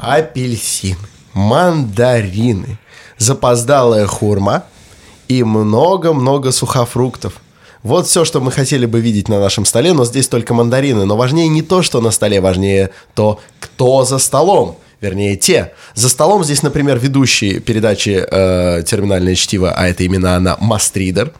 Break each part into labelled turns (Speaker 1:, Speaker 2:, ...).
Speaker 1: апельсины, мандарины, запоздалая хурма и много-много сухофруктов. Вот все, что мы хотели бы видеть на нашем столе, но здесь только мандарины. Но важнее не то, что на столе, важнее то, кто за столом. Вернее, те. За столом здесь, например, ведущий передачи э, «Терминальное чтиво», а это именно она, Мастридер.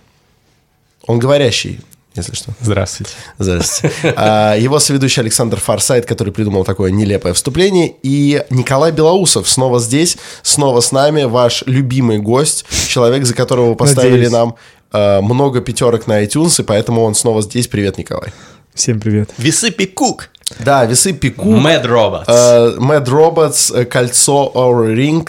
Speaker 1: Он говорящий, если что.
Speaker 2: Здравствуйте.
Speaker 1: Здравствуйте. А, Его соведущий Александр Фарсайт, который придумал такое нелепое вступление. И Николай Белоусов снова здесь, снова с нами, ваш любимый гость, человек, за которого вы поставили
Speaker 3: Надеюсь.
Speaker 1: нам э, много пятерок на iTunes, и поэтому он снова здесь. Привет, Николай.
Speaker 3: Всем привет.
Speaker 2: Весы Пикук.
Speaker 1: Да, весы Пику,
Speaker 2: Mad Robots.
Speaker 1: э, Mad Robots, э, кольцо Our Ring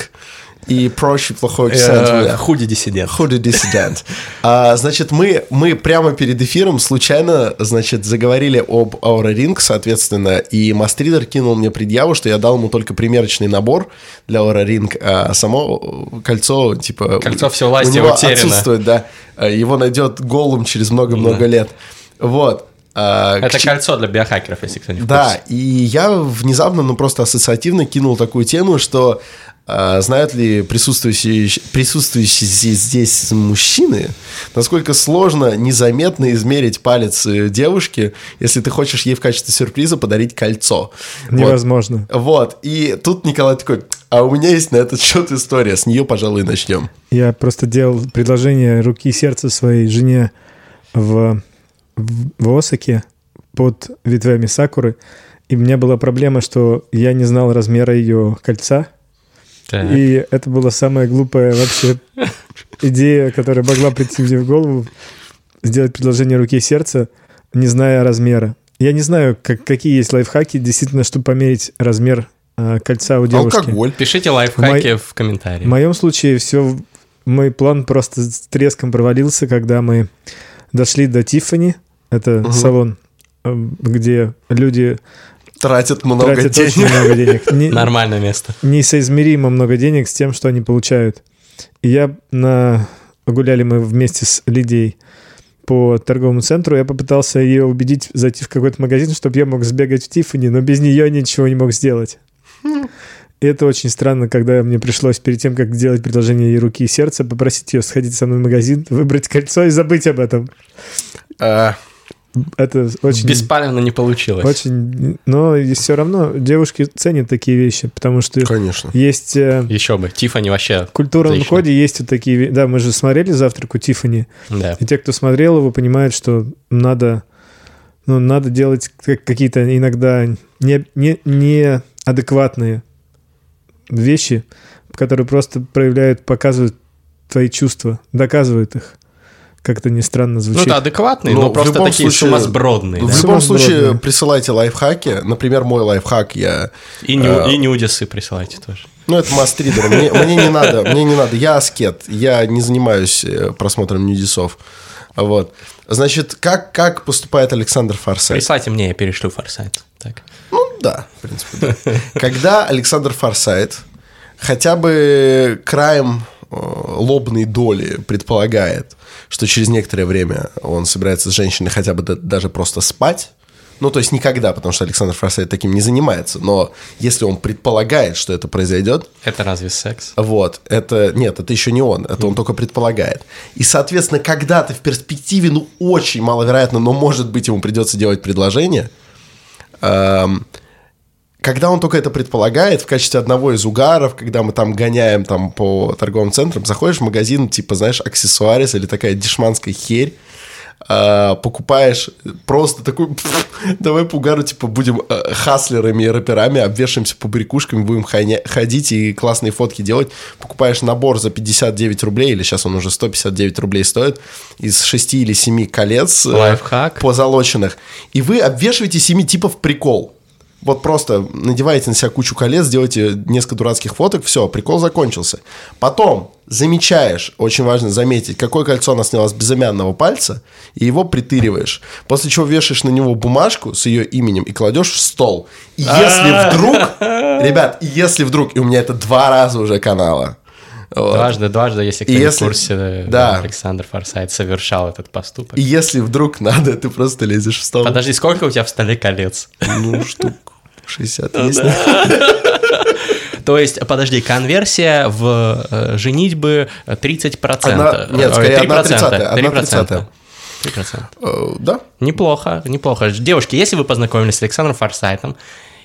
Speaker 1: и прочий плохой акцент.
Speaker 2: Э, Худи Диссидент.
Speaker 1: Худи диссидент. А, значит, мы, мы прямо перед эфиром случайно, значит, заговорили об Aura Ring, соответственно, и Мастридер кинул мне предъяву, что я дал ему только примерочный набор для Aura Ring, а само кольцо, типа...
Speaker 2: Кольцо
Speaker 1: у-
Speaker 2: всевластия
Speaker 1: у него
Speaker 2: утеряно.
Speaker 1: отсутствует, да. А, Его найдет голым через много-много
Speaker 2: Да.
Speaker 1: лет. Вот. А,
Speaker 2: Это
Speaker 1: к
Speaker 2: кольцо для биохакеров, если кто не в
Speaker 1: да, и я внезапно, ну просто ассоциативно кинул такую тему, что а, знают ли присутствующие, присутствующие здесь, мужчины, насколько сложно незаметно измерить палец э, девушки, если ты хочешь ей в качестве сюрприза подарить кольцо. Вот.
Speaker 3: Невозможно.
Speaker 1: Вот, и тут Николай такой, а у меня есть на этот счет история, с нее, пожалуй, начнем.
Speaker 3: Я просто делал предложение руки и сердца своей жене в, в, в Осаке под ветвями сакуры. И у меня была проблема, что я не знал размера ее кольца.
Speaker 2: Так.
Speaker 3: И это была самая глупая вообще идея, которая могла прийти мне в голову. Сделать предложение руки и сердца, не зная размера. Я не знаю, как, какие есть лайфхаки, действительно, чтобы померить размер а, кольца у девушки.
Speaker 1: Алкоголь.
Speaker 2: Пишите лайфхаки в комментариях.
Speaker 3: В моем случае все, мой план просто с треском провалился, когда мы дошли до Тиффани, это
Speaker 1: Мгм.
Speaker 3: салон, э, где люди
Speaker 1: Тратят много
Speaker 3: тратят
Speaker 1: денег.
Speaker 3: очень много денег. Не-
Speaker 2: Нормальное место.
Speaker 3: несоизмеримо много денег с тем, что они получают. И я на... гуляли мы вместе с Лидией по торговому центру, я попытался ее убедить зайти в какой-то магазин, чтобы я мог сбегать в Тиффани, но без нее ничего не мог сделать. И это очень странно, когда мне пришлось перед тем, как делать предложение ей руки и сердца, попросить ее сходить со мной в магазин, выбрать кольцо и забыть об этом.
Speaker 1: А,
Speaker 3: Это очень...
Speaker 2: Беспалевно не получилось.
Speaker 3: Очень... Но все равно девушки ценят такие вещи, потому что
Speaker 1: Конечно.
Speaker 3: есть... э,
Speaker 2: Еще бы. Тиффани вообще.
Speaker 3: В культурном
Speaker 2: Отлично.
Speaker 3: коде есть вот такие... Да, мы же смотрели «Завтрак у Тиффани»,
Speaker 2: Да.
Speaker 3: и те, кто смотрел его, понимают, что надо, ну, надо делать как- какие-то иногда не, не, неадекватные вещи, которые просто проявляют, показывают твои чувства, доказывают их. Как-то не странно
Speaker 2: Ну,
Speaker 3: звучит.
Speaker 2: это адекватные,
Speaker 1: Но
Speaker 2: но,
Speaker 1: в
Speaker 2: просто
Speaker 1: любом
Speaker 2: такие
Speaker 1: случае-
Speaker 2: сумасбродные.
Speaker 1: В
Speaker 2: да.
Speaker 1: любом
Speaker 3: Сумасбродные.
Speaker 1: случае присылайте лайфхаки. Например, мой лайфхак я
Speaker 2: И, не,
Speaker 1: э,
Speaker 2: и нюдисы присылайте тоже.
Speaker 1: Ну, это мастридер. Мне, мне не надо, мне не надо. Я аскет. Я не занимаюсь э, просмотром нюдисов. Вот. Значит, как, как поступает Александр Форсайт?
Speaker 2: Присылайте мне, я перешлю форсайт. Так.
Speaker 1: Ну, да, в принципе, да. Когда Александр Форсайт хотя бы краем лобной доли предполагает, что через некоторое время он собирается с женщиной хотя бы да- даже просто спать, ну, то есть никогда, потому что Александр Форсайт таким не занимается, но если он предполагает, что это произойдет,
Speaker 2: Это разве секс?
Speaker 1: вот, это, нет, это еще не он, это он только предполагает. И, соответственно, когда-то в перспективе, ну, очень маловероятно, но, может быть, ему придется делать предложение, эм, когда он только это предполагает, в качестве одного из угаров, когда мы там гоняем там по торговым центрам, заходишь в магазин, типа, знаешь, аксессуарис или такая дешманская херь, э, покупаешь просто такой, «Пф, давай по угару, типа, будем э, хаслерами и рэперами, обвешаемся по брякушкам, будем ходить и классные фотки делать. Покупаешь набор за 59 рублей, или сейчас он уже 159 рублей стоит, из 6 или 7 колец э,
Speaker 2: Лайфхак.
Speaker 1: позолоченных, и вы обвешиваете семи типов прикол. Вот просто надеваете на себя кучу колец, делаете несколько дурацких фоток, все, прикол закончился. Потом замечаешь, очень важно заметить, какое кольцо она сняла с безымянного пальца, и его притыриваешь. После чего вешаешь на него бумажку с ее именем и кладешь в стол. И если вдруг, ребят, если вдруг, и у меня это два раза уже канала. вот.
Speaker 2: Дважды, дважды, если кто
Speaker 1: если-
Speaker 2: в курсе, э,
Speaker 1: да.
Speaker 2: Александр Форсайт совершал этот поступок.
Speaker 1: И если вдруг надо, ты просто лезешь в стол.
Speaker 2: Подожди, сколько у тебя в столе колец?
Speaker 1: Ну, штук 60
Speaker 2: Ну
Speaker 1: есть.
Speaker 2: То есть, подожди, конверсия в э, женитьбы 30%.
Speaker 1: Одна- нет,
Speaker 2: Ой,
Speaker 1: скорее,
Speaker 2: 3%,
Speaker 1: одна тридцатая, одна
Speaker 2: 3%.
Speaker 1: тридцатая.
Speaker 2: 3%.
Speaker 1: Э, Да?
Speaker 2: Неплохо, неплохо. Девушки, если вы познакомились с Александром Форсайтом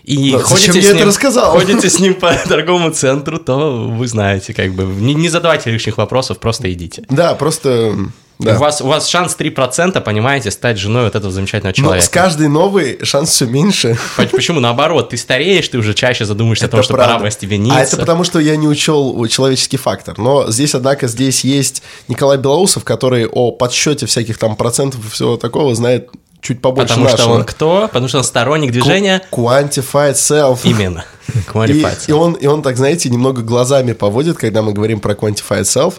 Speaker 2: и
Speaker 1: Да,
Speaker 2: ходите, с ним,
Speaker 1: рассказал?
Speaker 2: ходите с ним по торговому центру, то вы знаете, как бы, не, не задавайте лишних вопросов, просто идите.
Speaker 1: Да, просто... Да.
Speaker 2: У, вас, у вас шанс 3%, понимаете, стать женой вот этого замечательного
Speaker 1: Но
Speaker 2: человека.
Speaker 1: с каждой новой шанс все меньше.
Speaker 2: По- Почему? Наоборот, ты стареешь, ты уже чаще задумаешься о том,
Speaker 1: Это
Speaker 2: что
Speaker 1: правда.
Speaker 2: пора бы остепениться.
Speaker 1: А это потому, что я не учел человеческий фактор. Но здесь, однако, здесь есть Николай Белоусов, который о подсчете всяких там процентов и всего такого знает чуть побольше
Speaker 2: Потому что
Speaker 1: нашего.
Speaker 2: он кто? Потому что он сторонник движения.
Speaker 1: Quantified self.
Speaker 2: Именно.
Speaker 1: И,
Speaker 2: Qualified
Speaker 1: и он, и он так, знаете, немного глазами поводит, когда мы говорим про Quantified Self.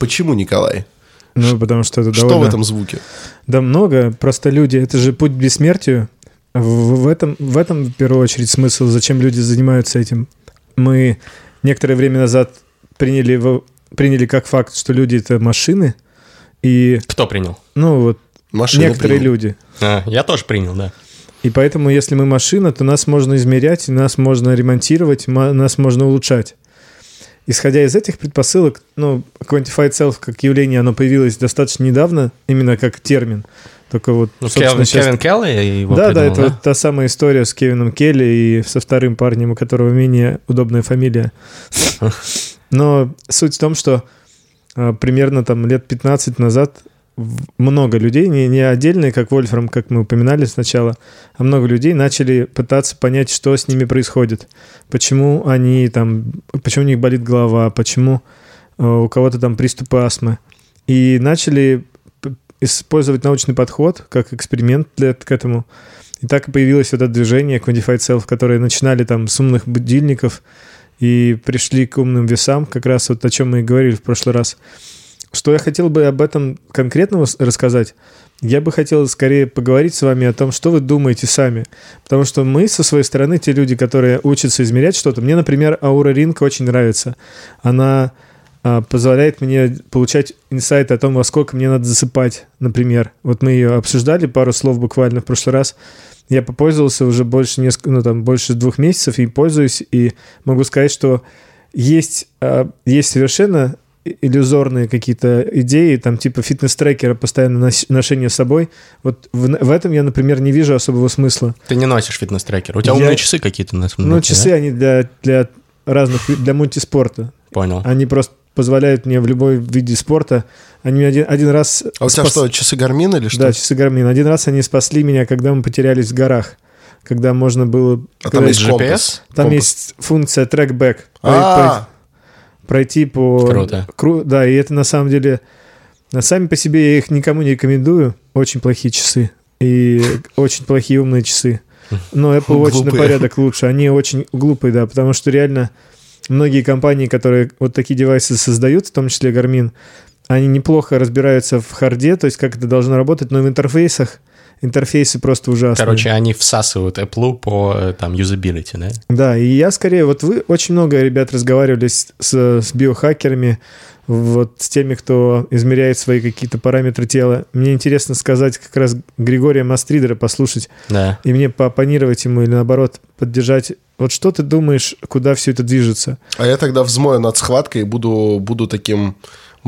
Speaker 1: Почему, Николай?
Speaker 3: Ну, потому что это
Speaker 1: Что
Speaker 3: довольно...
Speaker 1: в этом звуке?
Speaker 3: Да много, просто люди, это же путь к бессмертию. В, в этом, в этом, в первую очередь, смысл, зачем люди занимаются этим. Мы некоторое время назад приняли, приняли как факт, что люди — это машины, и,
Speaker 2: Кто принял?
Speaker 3: ну, вот
Speaker 1: Машины
Speaker 3: некоторые
Speaker 1: принял.
Speaker 3: люди.
Speaker 2: А, я тоже принял, да.
Speaker 3: И поэтому, если мы машина, то нас можно измерять, нас можно ремонтировать, нас можно улучшать. Исходя из этих предпосылок, ну, Quantified Self как явление, оно появилось достаточно недавно, именно как термин. Только вот,
Speaker 2: Ну, Кевин,
Speaker 3: сейчас-
Speaker 2: Кевин Келли его
Speaker 3: да, да,
Speaker 2: придумал,
Speaker 3: это вот та самая история с Кевином Келли и со вторым парнем, у которого менее удобная фамилия. Но суть в том, что а, примерно там лет 15 назад много людей, не, не отдельные, как Вольфрам, как мы упоминали сначала, а много людей начали пытаться понять, что с ними происходит. Почему они там, почему у них болит голова, почему э, у кого-то там приступы астмы. И начали использовать научный подход как эксперимент для, к этому. И так и появилось вот это движение Quantified Self, которые начинали там с умных будильников и пришли к умным весам, как раз вот о чем мы и говорили в прошлый раз. Что я хотел бы об этом конкретно рассказать? Я бы хотел скорее поговорить с вами о том, что вы думаете сами. Потому что мы со своей стороны, те люди, которые учатся измерять что-то, мне, например, Аура Ринг очень нравится. Она а, позволяет мне получать инсайт о том, во сколько мне надо засыпать, например. Вот мы ее обсуждали, пару слов буквально в прошлый раз. Я попользовался уже больше, несколько, ну, там, больше двух месяцев и пользуюсь, и могу сказать, что есть, а, есть совершенно иллюзорные какие-то идеи, там типа фитнес-трекера, постоянно ношение с собой. Вот в, в этом я, например, не вижу особого смысла.
Speaker 2: Ты не носишь фитнес-трекер. У тебя
Speaker 3: Я-
Speaker 2: умные часы какие-то на самом
Speaker 3: Ну,
Speaker 2: деле,
Speaker 3: часы,
Speaker 2: да?
Speaker 3: они для, для разных, для мультиспорта.
Speaker 2: Понял.
Speaker 3: Они просто позволяют мне в любой виде спорта. Они меня один, один раз...
Speaker 1: А у тебя
Speaker 3: спас-
Speaker 1: что, часы Garmin или что?
Speaker 3: Да, часы Garmin. Один раз они спасли меня, когда мы потерялись в горах. Когда можно было...
Speaker 1: А там есть
Speaker 2: GPS?
Speaker 3: там
Speaker 1: Компас.
Speaker 3: есть функция трекбэк.
Speaker 1: А,
Speaker 3: пройти по...
Speaker 2: Круто.
Speaker 3: Кру- Да, и это на самом деле... на Сами по себе я их никому не рекомендую. Очень плохие часы. И очень плохие умные часы. Но Apple очень на
Speaker 1: Глупые.
Speaker 3: порядок лучше. Они очень глупые, да, потому что реально многие компании, которые вот такие девайсы создают, в том числе Garmin, они неплохо разбираются в харде, то есть как это должно работать, но в интерфейсах интерфейсы просто ужасные.
Speaker 2: Короче, они всасывают Apple по э, там юзабилити, да?
Speaker 3: Да, и я скорее, вот вы очень много ребят разговаривали с, с, с биохакерами, вот с теми, кто измеряет свои какие-то параметры тела. Мне интересно сказать как раз Григория Мастридера послушать
Speaker 2: Да.
Speaker 3: и мне поопонировать ему или наоборот поддержать. Вот что ты думаешь, куда все это движется?
Speaker 1: а я тогда взмою над схваткой и буду, буду таким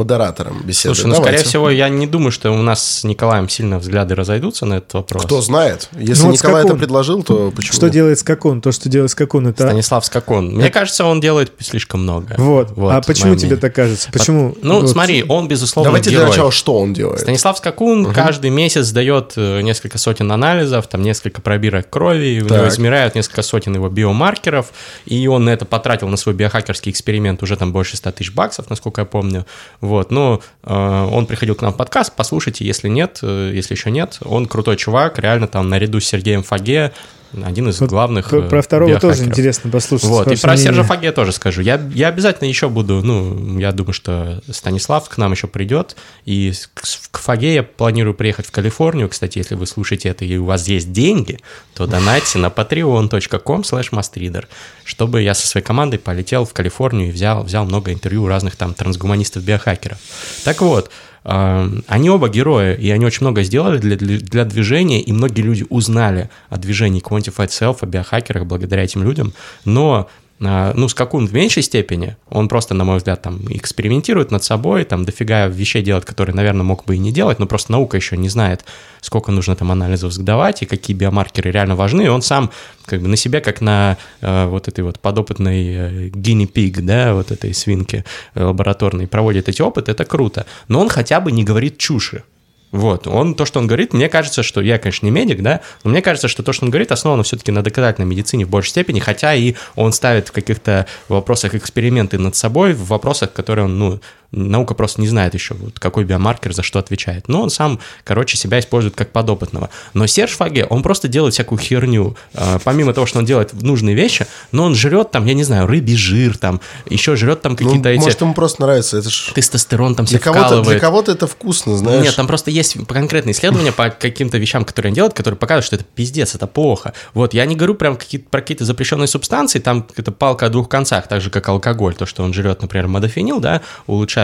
Speaker 1: модератором беседы.
Speaker 2: Слушай, ну,
Speaker 1: Давайте.
Speaker 2: скорее всего, я не думаю, что у нас с Николаем сильно взгляды разойдутся на этот вопрос.
Speaker 1: Кто знает. Если
Speaker 3: Ну вот
Speaker 1: Николай это предложил, то почему
Speaker 3: Что делает Скакун? То, что делает Скакун, это...
Speaker 2: Станислав Скакун. Мне кажется, он делает слишком много.
Speaker 3: Вот. а почему
Speaker 2: мое
Speaker 3: тебе
Speaker 2: мнение.
Speaker 3: так кажется? Почему?
Speaker 2: Ну,
Speaker 3: Вот.
Speaker 2: смотри, он, безусловно,
Speaker 1: Давайте для
Speaker 2: герой.
Speaker 1: начала, что он делает.
Speaker 2: Станислав Скакун каждый месяц дает э, несколько сотен анализов, там несколько пробирок крови, у него
Speaker 1: Так.
Speaker 2: измеряют несколько сотен его биомаркеров, и он на это потратил на свой биохакерский эксперимент уже там больше 100 тысяч баксов, насколько я помню. Вот, но э, он приходил к нам в подкаст, послушайте, если нет, э, если еще нет, он крутой чувак, реально там наряду с Сергеем Фаге, один из
Speaker 3: Вот
Speaker 2: главных
Speaker 3: Про,
Speaker 2: э,
Speaker 3: про второго тоже
Speaker 2: биохакеров.
Speaker 3: интересно послушать.
Speaker 2: Вот, и про
Speaker 3: мнение.
Speaker 2: Сержа Фаге тоже скажу. Я, я обязательно еще буду, ну, я думаю, что Станислав к нам еще придет, и к, к Фаге я планирую приехать в Калифорнию. Кстати, если вы слушаете это и у вас есть деньги, то донайте на patreon.com slash чтобы я со своей командой полетел в Калифорнию и взял, взял много интервью у разных там трансгуманистов-биохакеров. Так вот, они оба герои, и они очень много сделали для, для, движения, и многие люди узнали о движении Quantified Self, о биохакерах благодаря этим людям, но а, ну, скакун в меньшей степени, он просто, на мой взгляд, там экспериментирует над собой, там дофига вещей делает, которые, наверное, мог бы и не делать, но просто наука еще не знает, сколько нужно там анализов сдавать и какие биомаркеры реально важны, и он сам как бы на себя, как на э, вот этой вот подопытной э, pig, да, вот этой свинки э, лабораторной, проводит эти опыты, это круто, но он хотя бы не говорит чуши, вот, он, то, что он говорит, мне кажется, что я, конечно, не медик, да, но мне кажется, что то, что он говорит, основано все-таки на доказательной медицине в большей степени, хотя и он ставит в каких-то вопросах эксперименты над собой, в вопросах, которые он, ну, наука просто не знает еще, вот, какой биомаркер за что отвечает. Но он сам, короче, себя использует как подопытного. Но Серж Фаге, он просто делает всякую херню. А, помимо того, что он делает нужные вещи, но он жрет там, я не знаю, рыбий жир, там, еще жрет там какие-то ну, эти...
Speaker 1: Может, ему просто нравится, это ж...
Speaker 2: Тестостерон там
Speaker 1: для
Speaker 2: себе кого-то,
Speaker 1: Для кого-то это вкусно, знаешь.
Speaker 2: Нет, там просто есть конкретные исследования по каким-то вещам, которые он делает, которые показывают, что это пиздец, это плохо. Вот, я не говорю прям какие про какие-то запрещенные субстанции, там это палка о двух концах, так же, как алкоголь, то, что он жрет, например, модофенил, да, улучшающий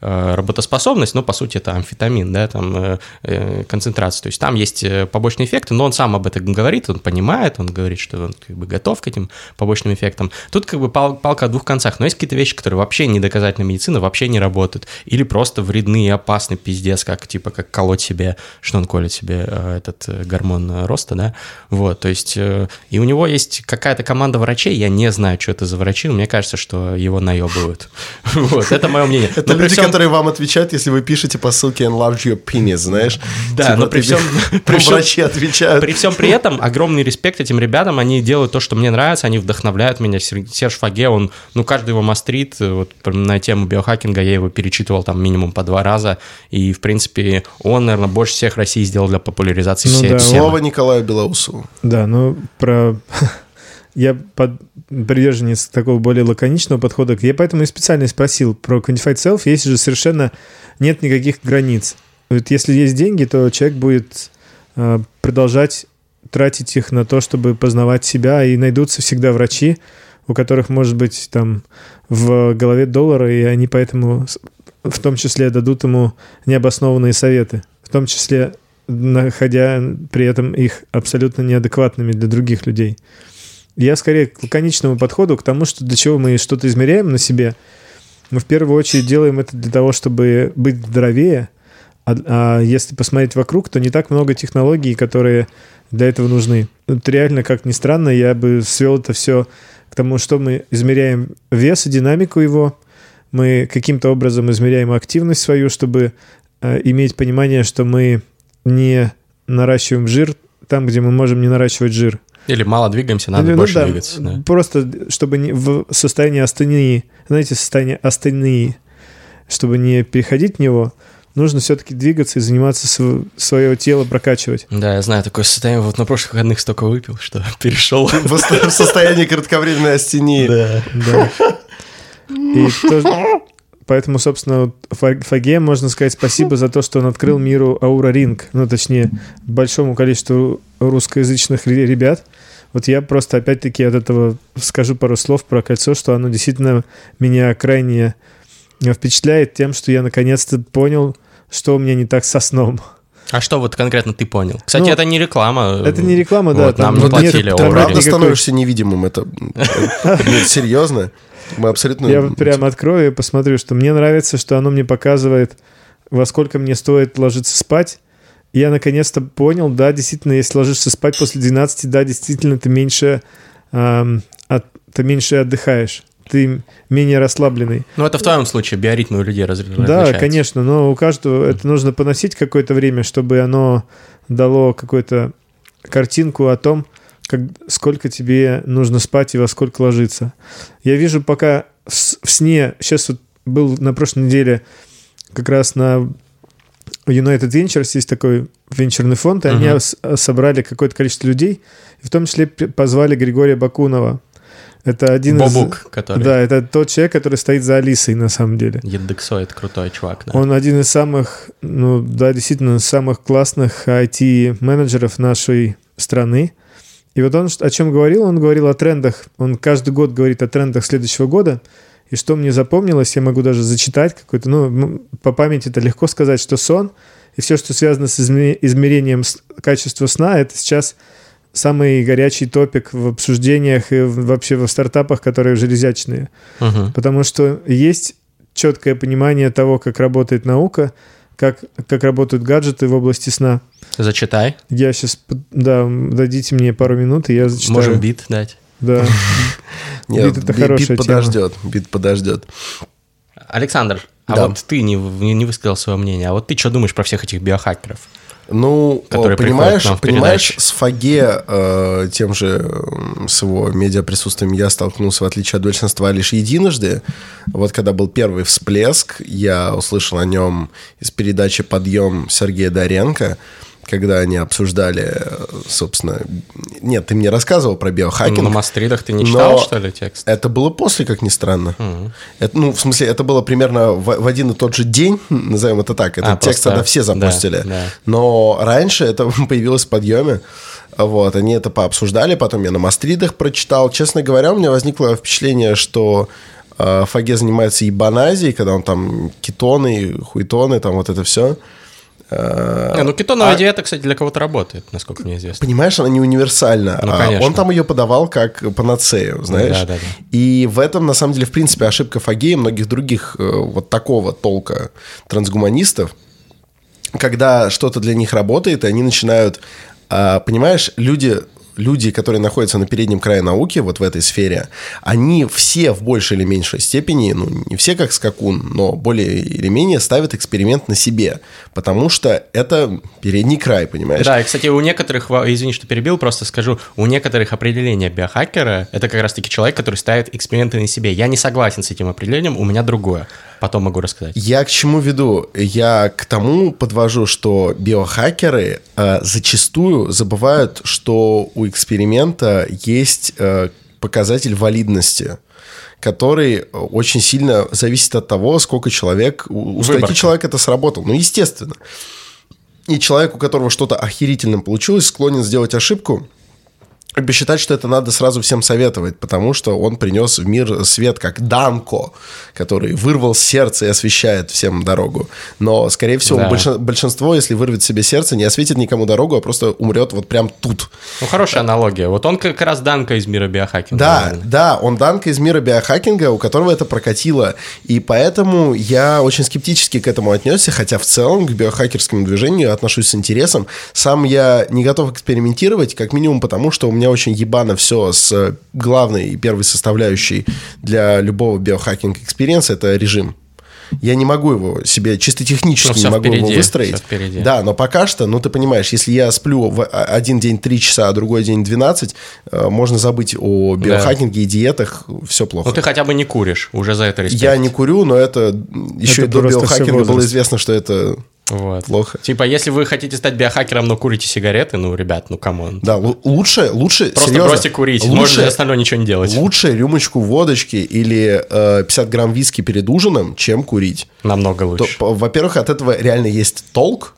Speaker 2: Э, работоспособность, но по сути это амфетамин, да, там э, э, концентрация. То есть там есть побочные эффекты, но он сам об этом говорит, он понимает, он говорит, что он как бы готов к этим побочным эффектам. Тут как бы пал, палка о двух концах, но есть какие-то вещи, которые вообще не доказательная медицина, вообще не работают, или просто вредны и опасны, пиздец, как типа как колоть себе, что он колет себе этот гормон роста, да, вот, то есть и у него есть какая-то команда врачей, я не знаю, что это за врачи, но мне кажется, что его наебывают. Вот, это мое мнение.
Speaker 1: Это люди, которые вам отвечают, если вы пишете по ссылке enlarge your penis, знаешь?
Speaker 2: Да, типа, но при всем...
Speaker 1: При всем врачи отвечают.
Speaker 2: При всем при этом огромный респект этим ребятам, они делают то, что мне нравится, они вдохновляют меня. Серж Фаге, он, ну, каждый его мастрит, вот на тему биохакинга я его перечитывал там минимум по два раза, и, в принципе, он, наверное, больше всех России сделал для популяризации ну, всей да. этой темы.
Speaker 1: Слава Николаю Белоусову.
Speaker 3: Да, ну, про я под, приверженец такого более лаконичного подхода. Я поэтому и специально спросил про Quantified Self. Есть же совершенно нет никаких границ. Вот если есть деньги, то человек будет э, продолжать тратить их на то, чтобы познавать себя, и найдутся всегда врачи, у которых, может быть, там в голове доллары, и они поэтому в том числе дадут ему необоснованные советы, в том числе находя при этом их абсолютно неадекватными для других людей. Я скорее к лаконичному подходу, к тому, что для чего мы что-то измеряем на себе. Мы в первую очередь делаем это для того, чтобы быть здоровее. А, а если посмотреть вокруг, то не так много технологий, которые для этого нужны. Вот реально, как ни странно, я бы свел это все к тому, что мы измеряем вес и динамику его, мы каким-то образом измеряем активность свою, чтобы э, иметь понимание, что мы не наращиваем жир там, где мы можем не наращивать жир.
Speaker 2: Или мало двигаемся, надо ну, больше да, двигаться. Да.
Speaker 3: Просто чтобы не в состоянии астении, знаете, состояние астении, чтобы не переходить в него, нужно все-таки двигаться и заниматься св- свое тело прокачивать.
Speaker 2: Да, я знаю такое состояние. Вот на прошлых выходных столько выпил, что перешел.
Speaker 1: В состоянии кратковременной астении.
Speaker 2: Да. Да.
Speaker 3: И тоже, Поэтому, собственно, Фаге можно сказать спасибо за то, что он открыл миру Аура Ринг, ну, точнее, большому количеству русскоязычных ребят. Вот я просто, опять-таки, от этого скажу пару слов про кольцо, что оно действительно меня крайне впечатляет тем, что я наконец-то понял, что у меня не так со сном.
Speaker 2: А что вот конкретно ты понял? Кстати, ну, это не реклама.
Speaker 3: Это не реклама, да.
Speaker 2: Вот, нам не платили.
Speaker 1: Нет, ты правда становишься невидимым, это серьезно. Мы абсолютно...
Speaker 3: Я вот прямо открою и посмотрю, что мне нравится, что оно мне показывает, во сколько мне стоит ложиться спать. И я наконец-то понял, да, действительно, если ложишься спать после 12, да, действительно, ты меньше, эм, от, ты меньше отдыхаешь ты менее расслабленный.
Speaker 2: Ну, это в твоем случае биоритмы у людей различаются.
Speaker 3: Да, конечно, но у каждого это нужно поносить какое-то время, чтобы оно дало какую-то картинку о том, как, сколько тебе нужно спать и во сколько ложиться. Я вижу пока в, сне, сейчас вот был на прошлой неделе как раз на United Ventures есть такой венчурный фонд, и uh-huh. они собрали какое-то количество людей, и в том числе позвали Григория Бакунова. Это один
Speaker 2: Бобук,
Speaker 3: из...
Speaker 2: который...
Speaker 3: Да, это тот человек, который стоит за Алисой на самом деле.
Speaker 2: Едексоид крутой чувак, да.
Speaker 3: Он один из самых, ну да, действительно, самых классных IT-менеджеров нашей страны. И вот он о чем говорил? Он говорил о трендах. Он каждый год говорит о трендах следующего года. И что мне запомнилось, я могу даже зачитать какой-то, ну, по памяти это легко сказать, что сон и все, что связано с измерением качества сна, это сейчас самый горячий топик в обсуждениях и в- вообще во стартапах, которые железячные.
Speaker 2: Мгм.
Speaker 3: Потому что есть четкое понимание того, как работает наука, как, как работают гаджеты в области сна.
Speaker 2: Зачитай.
Speaker 3: Я сейчас, да, дадите мне пару минут, и я зачитаю.
Speaker 2: Можем бит дать.
Speaker 3: Да.
Speaker 1: Нет,
Speaker 3: Бит это
Speaker 1: би-
Speaker 3: хорошая
Speaker 1: бит подождет, бит подождет.
Speaker 2: Александр, а
Speaker 1: Да.
Speaker 2: вот ты не, не не высказал свое мнение, а вот ты что думаешь про всех этих биохакеров?
Speaker 1: Ну, понимаешь, понимаешь, с Фаге, э, тем же, с его медиаприсутствием я столкнулся, в отличие от большинства, лишь единожды. Вот когда был первый всплеск, я услышал о нем из передачи «Подъем» Сергея Доренко, когда они обсуждали, собственно... Нет, ты мне рассказывал про биохакинг.
Speaker 2: На мастридах ты не читал, что ли, текст?
Speaker 1: Это было после, как ни странно. Это, ну, в смысле, это было примерно в, в один и тот же день, назовем это так. Этот
Speaker 2: А,
Speaker 1: текст
Speaker 2: просто-
Speaker 1: тогда все запустили.
Speaker 2: да, да.
Speaker 1: Но раньше это появилось в подъеме. Вот, они это пообсуждали, потом я на мастридах прочитал. Честно говоря, у меня возникло впечатление, что э, Фаге занимается ебаназией, когда он там кетоны, хуйтоны, там вот это все.
Speaker 2: Не, ну кетоновая
Speaker 1: а-
Speaker 2: диета, кстати, для кого-то работает, насколько мне известно.
Speaker 1: Понимаешь, она не универсальна.
Speaker 2: Ну,
Speaker 1: А
Speaker 2: конечно.
Speaker 1: Он там ее подавал как панацею, знаешь.
Speaker 2: Да, да, да.
Speaker 1: И в этом, на самом деле, в принципе, ошибка Фаге и многих других э, вот такого толка трансгуманистов, когда что-то для них работает, и они начинают... а, Понимаешь, люди люди, которые находятся на переднем крае науки, вот в этой сфере, они все в большей или меньшей степени, ну, не все как скакун, но более или менее ставят эксперимент на себе, потому что это передний край, понимаешь?
Speaker 2: Да, и, кстати, у некоторых, извини, что перебил, просто скажу, у некоторых определение биохакера – это как раз-таки человек, который ставит эксперименты на себе. Я не согласен с этим определением, у меня другое. Потом могу рассказать.
Speaker 1: Я к чему веду? Я к тому подвожу, что биохакеры э, зачастую забывают, что у эксперимента есть э, показатель валидности который очень сильно зависит от того, сколько человек, у скольки человек это сработал. Ну, естественно. И человек, у которого что-то охерительным получилось, склонен сделать ошибку, как бы считать, что это надо сразу всем советовать, потому что он принес в мир свет как Данко, который вырвал сердце и освещает всем дорогу. Но, скорее всего,
Speaker 2: Да.
Speaker 1: большин- большинство, если вырвет себе сердце, не осветит никому дорогу, а просто умрет вот прям тут.
Speaker 2: Ну, хорошая аналогия. Вот он как раз Данка из мира биохакинга.
Speaker 1: Да,
Speaker 2: наверное.
Speaker 1: да, он Данка из мира биохакинга, у которого это прокатило. И поэтому я очень скептически к этому отнесся, хотя в целом к биохакерскому движению отношусь с интересом. Сам я не готов экспериментировать, как минимум потому, что у меня очень ебано все с главной и первой составляющей для любого биохакинг experience а это режим. Я не могу его себе чисто технически
Speaker 2: Ну,
Speaker 1: не могу его
Speaker 2: впереди,
Speaker 1: выстроить.
Speaker 2: всё впереди.
Speaker 1: Да, но пока что, ну ты понимаешь, если я сплю в один день 3 часа, а другой день 12, э, можно забыть о биохакинге и диетах, все плохо.
Speaker 2: Ну, ты хотя бы не куришь, уже за это респект.
Speaker 1: Я не курю, но это еще
Speaker 3: Это
Speaker 1: и до биохакинга было известно, что это
Speaker 2: Вот.
Speaker 1: плохо.
Speaker 2: Типа, если вы хотите стать биохакером, но курите сигареты, ну, ребят, ну, come on.
Speaker 1: Да, лу- лучше, лучше,
Speaker 2: Просто
Speaker 1: серьезно,
Speaker 2: бросьте курить,
Speaker 1: лучше,
Speaker 2: можете остальное ничего не делать.
Speaker 1: лучше рюмочку водочки или э, 50 грамм виски перед ужином, чем курить.
Speaker 2: Намного лучше.
Speaker 1: во-первых, от этого реально есть толк,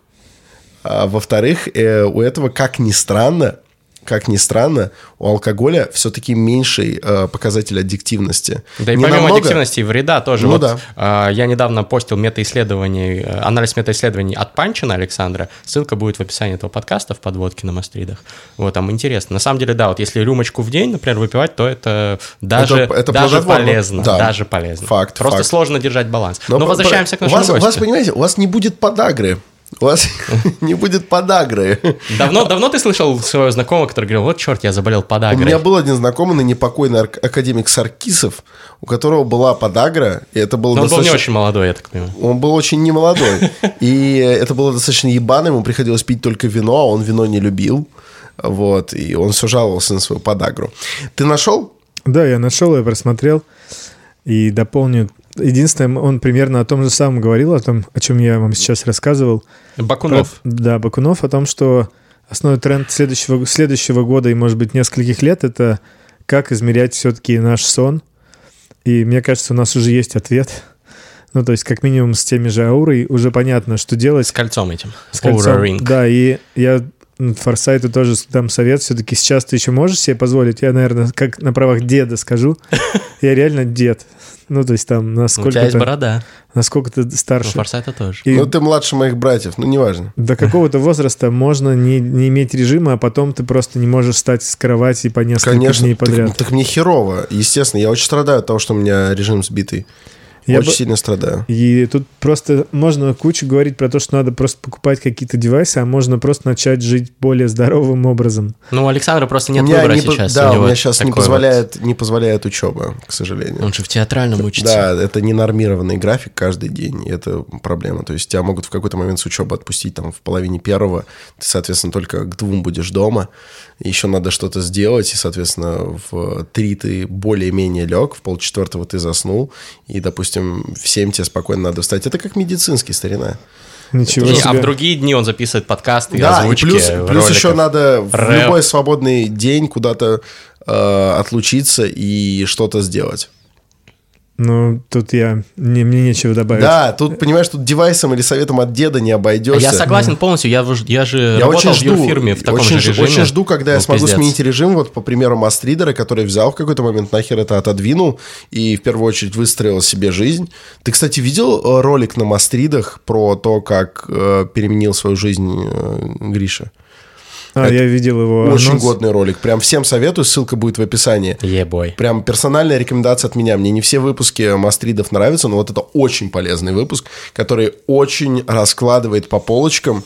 Speaker 1: а во-вторых, э, у этого, как ни странно, как ни странно, у алкоголя все-таки меньший э, показатель аддиктивности.
Speaker 2: Да и
Speaker 1: Не
Speaker 2: помимо
Speaker 1: намного,
Speaker 2: аддиктивности и вреда тоже.
Speaker 1: Ну
Speaker 2: вот,
Speaker 1: да.
Speaker 2: а, я недавно постил метаисследование, э, анализ метаисследований от Панчина Александра. Ссылка будет в описании этого подкаста в подводке на мастридах. Вот, там интересно. На самом деле, да, вот если рюмочку в день, например, выпивать, то это даже,
Speaker 1: Это- это
Speaker 2: даже полезно.
Speaker 1: Да.
Speaker 2: Даже полезно.
Speaker 1: Факт,
Speaker 2: Просто
Speaker 1: факт.
Speaker 2: сложно держать баланс. Но,
Speaker 1: по-
Speaker 2: возвращаемся к
Speaker 1: у
Speaker 2: нашему
Speaker 1: вас, у вас,
Speaker 2: гостю.
Speaker 1: понимаете, у вас не будет подагры. У вас не будет подагры.
Speaker 2: Давно, давно ты слышал своего знакомого, который говорил, вот черт, я заболел
Speaker 1: У
Speaker 2: подагрой.
Speaker 1: меня был один знакомый, ныне покойный ак- академик Саркисов, у которого была подагра, и это было
Speaker 2: Но он был не
Speaker 1: достаточно...
Speaker 2: очень молодой, я так понимаю.
Speaker 1: Он был очень немолодой. И это было достаточно ебано, ему приходилось пить только вино, а он вино не любил. Вот, и он все жаловался на свою подагру. Ты нашел?
Speaker 3: Да, я нашел, я просмотрел и дополню. Единственное, он примерно о том же самом говорил, о том, о чем я вам сейчас рассказывал.
Speaker 2: Бакунов.
Speaker 3: Про- да, Бакунов о том, что основной тренд следующего, следующего года и, может быть, нескольких лет это как измерять все-таки наш сон. И мне кажется, у нас уже есть ответ. Ну, то есть, как минимум, с теми же аурой уже понятно, что делать.
Speaker 2: С кольцом этим.
Speaker 3: С кольцом.
Speaker 2: Aura Ring.
Speaker 3: Да, и я Форсайту тоже дам совет. Все-таки сейчас ты еще можешь себе позволить. Я, наверное, как на правах деда скажу. Я реально дед. Ну, то есть там
Speaker 2: Ну, У тебя есть борода.
Speaker 3: насколько ты старше.
Speaker 2: Форсайта тоже.
Speaker 3: И
Speaker 1: Ну, ты младше моих братьев, ну, неважно.
Speaker 3: до какого-то возраста можно не, не иметь режима, а потом ты просто не можешь встать с кровати по несколько
Speaker 1: Конечно,
Speaker 3: дней
Speaker 1: так,
Speaker 3: подряд.
Speaker 1: так мне херово. Естественно, я очень страдаю от того, что у меня режим сбитый.
Speaker 3: Я
Speaker 1: очень
Speaker 3: бы-
Speaker 1: сильно страдаю.
Speaker 3: И тут просто можно кучу говорить про то, что надо просто покупать какие-то девайсы, а можно просто начать жить более здоровым образом.
Speaker 2: Ну, у Александра просто нет
Speaker 1: у меня
Speaker 2: выбора
Speaker 1: не по-
Speaker 2: сейчас.
Speaker 1: Да, у,
Speaker 2: него
Speaker 1: меня сейчас не
Speaker 2: такой вот-
Speaker 1: позволяет, не позволяет учеба, к сожалению.
Speaker 2: Он же в театральном учится.
Speaker 1: Да, это ненормированный график каждый день, и это проблема. То есть тебя могут в какой-то момент с учебы отпустить там в половине первого, ты, соответственно, только к двум будешь дома, еще надо что-то сделать, и, соответственно, в три ты более-менее лег, в полчетвертого ты заснул, и, допустим, в семь тебе спокойно надо встать. Это как медицинский старина.
Speaker 3: Ничего себе.
Speaker 2: а в другие дни он записывает подкасты,
Speaker 1: Да,
Speaker 2: озвучки,
Speaker 1: и плюс, плюс еще надо в
Speaker 2: рэп.
Speaker 1: любой свободный день куда-то э, отлучиться и что-то сделать.
Speaker 3: Ну, тут я... Не, мне нечего добавить.
Speaker 1: Да, тут, понимаешь, тут девайсом или советом от деда не обойдешься.
Speaker 2: Я согласен полностью, я, я же
Speaker 1: Я
Speaker 2: работал
Speaker 1: очень
Speaker 2: в
Speaker 1: жду,
Speaker 2: юрфирме в таком
Speaker 1: очень,
Speaker 2: же режиме.
Speaker 1: очень жду, когда я
Speaker 2: Ну,
Speaker 1: смогу
Speaker 2: пиздец.
Speaker 1: сменить режим, вот по примеру Мастридера, который взял в какой-то момент нахер это отодвинул и в первую очередь выстроил себе жизнь. Ты, кстати, видел э, ролик на Мастридах про то, как э, переменил свою жизнь э, Гриша?
Speaker 3: А, я видел его
Speaker 1: Очень
Speaker 3: анонс.
Speaker 1: годный ролик. Прям всем советую, ссылка будет в описании.
Speaker 2: Ебой.
Speaker 1: Прям персональная рекомендация от меня. Мне не все выпуски Мастридов нравятся, но вот это очень полезный выпуск, который очень раскладывает по полочкам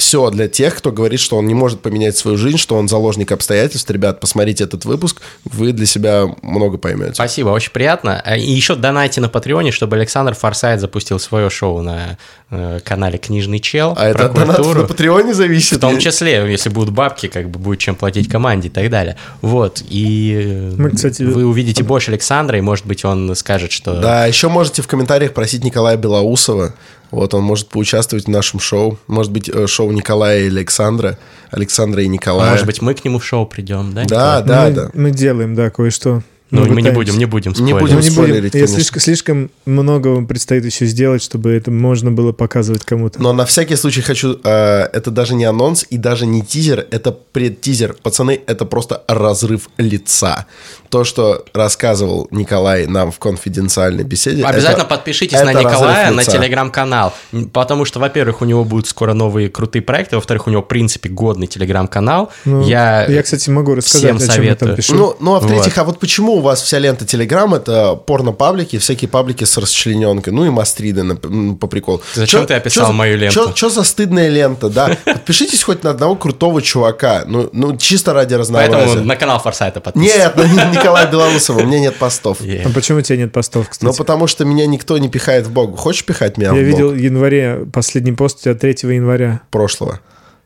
Speaker 1: все для тех, кто говорит, что он не может поменять свою жизнь, что он заложник обстоятельств. Ребят, посмотрите этот выпуск, вы для себя много поймете.
Speaker 2: Спасибо, очень приятно. А, И еще донайте на Патреоне, чтобы Александр Форсайт запустил свое шоу на э, канале «Книжный чел»
Speaker 1: А это
Speaker 2: культуру.
Speaker 1: на Патреоне зависит?
Speaker 2: В том числе, если будут бабки, как бы будет чем платить команде и так далее. Вот, и э,
Speaker 3: Мы, кстати,
Speaker 2: вы увидите больше Александра, и, может быть, он скажет, что...
Speaker 1: Да, еще можете в комментариях просить Николая Белоусова. Вот он может поучаствовать в нашем шоу. Может быть, э, шоу Николая и Александра. Александра и
Speaker 2: А
Speaker 1: Николая.
Speaker 2: может быть, мы к нему в шоу придем, да?
Speaker 1: Да,
Speaker 2: Николай?
Speaker 1: да,
Speaker 3: мы,
Speaker 1: да.
Speaker 3: мы делаем, да, кое-что.
Speaker 2: Ну, мы не
Speaker 3: пытаемся.
Speaker 2: будем, не будем
Speaker 1: Не
Speaker 2: спойлерить.
Speaker 1: будем
Speaker 3: Ну, не будем.
Speaker 1: спойлерить,
Speaker 3: Я слишком, слишком много вам предстоит еще сделать, чтобы это можно было показывать кому-то.
Speaker 1: Но на всякий случай хочу... э, это даже не анонс и даже не тизер, это предтизер. Пацаны, это просто разрыв лица. То, что рассказывал Николай нам в конфиденциальной беседе...
Speaker 2: Обязательно
Speaker 1: это-
Speaker 2: подпишитесь
Speaker 1: это
Speaker 2: на Николая, на телеграм-канал. Потому что, во-первых, у него будут скоро новые крутые проекты, во-вторых, у него, в принципе, годный телеграм-канал.
Speaker 3: Ну,
Speaker 2: я,
Speaker 3: я, кстати, могу рассказать,
Speaker 2: всем
Speaker 3: о чем я там
Speaker 2: советую.
Speaker 3: пишу.
Speaker 1: Ну, ну, а в-третьих,
Speaker 2: Вот.
Speaker 1: а вот почему у вас вся лента Телеграм это порно-паблики, всякие паблики с расчлененкой, ну и мастриды на- по приколу.
Speaker 2: Зачем ты описал мою ленту?
Speaker 1: Что за стыдная лента, да? Подпишитесь хоть на одного крутого чувака, ну, ну чисто ради разнообразия.
Speaker 2: Поэтому на канал Форсайта подписывайтесь.
Speaker 1: Нет, на Николая Белоусова, у меня нет постов.
Speaker 3: А почему у тебя нет постов, кстати?
Speaker 1: Ну, потому что меня никто не пихает в бок. Хочешь пихать меня
Speaker 3: я
Speaker 1: в
Speaker 3: видел в январе, последний пост у тебя 3 января.
Speaker 1: Прошлого.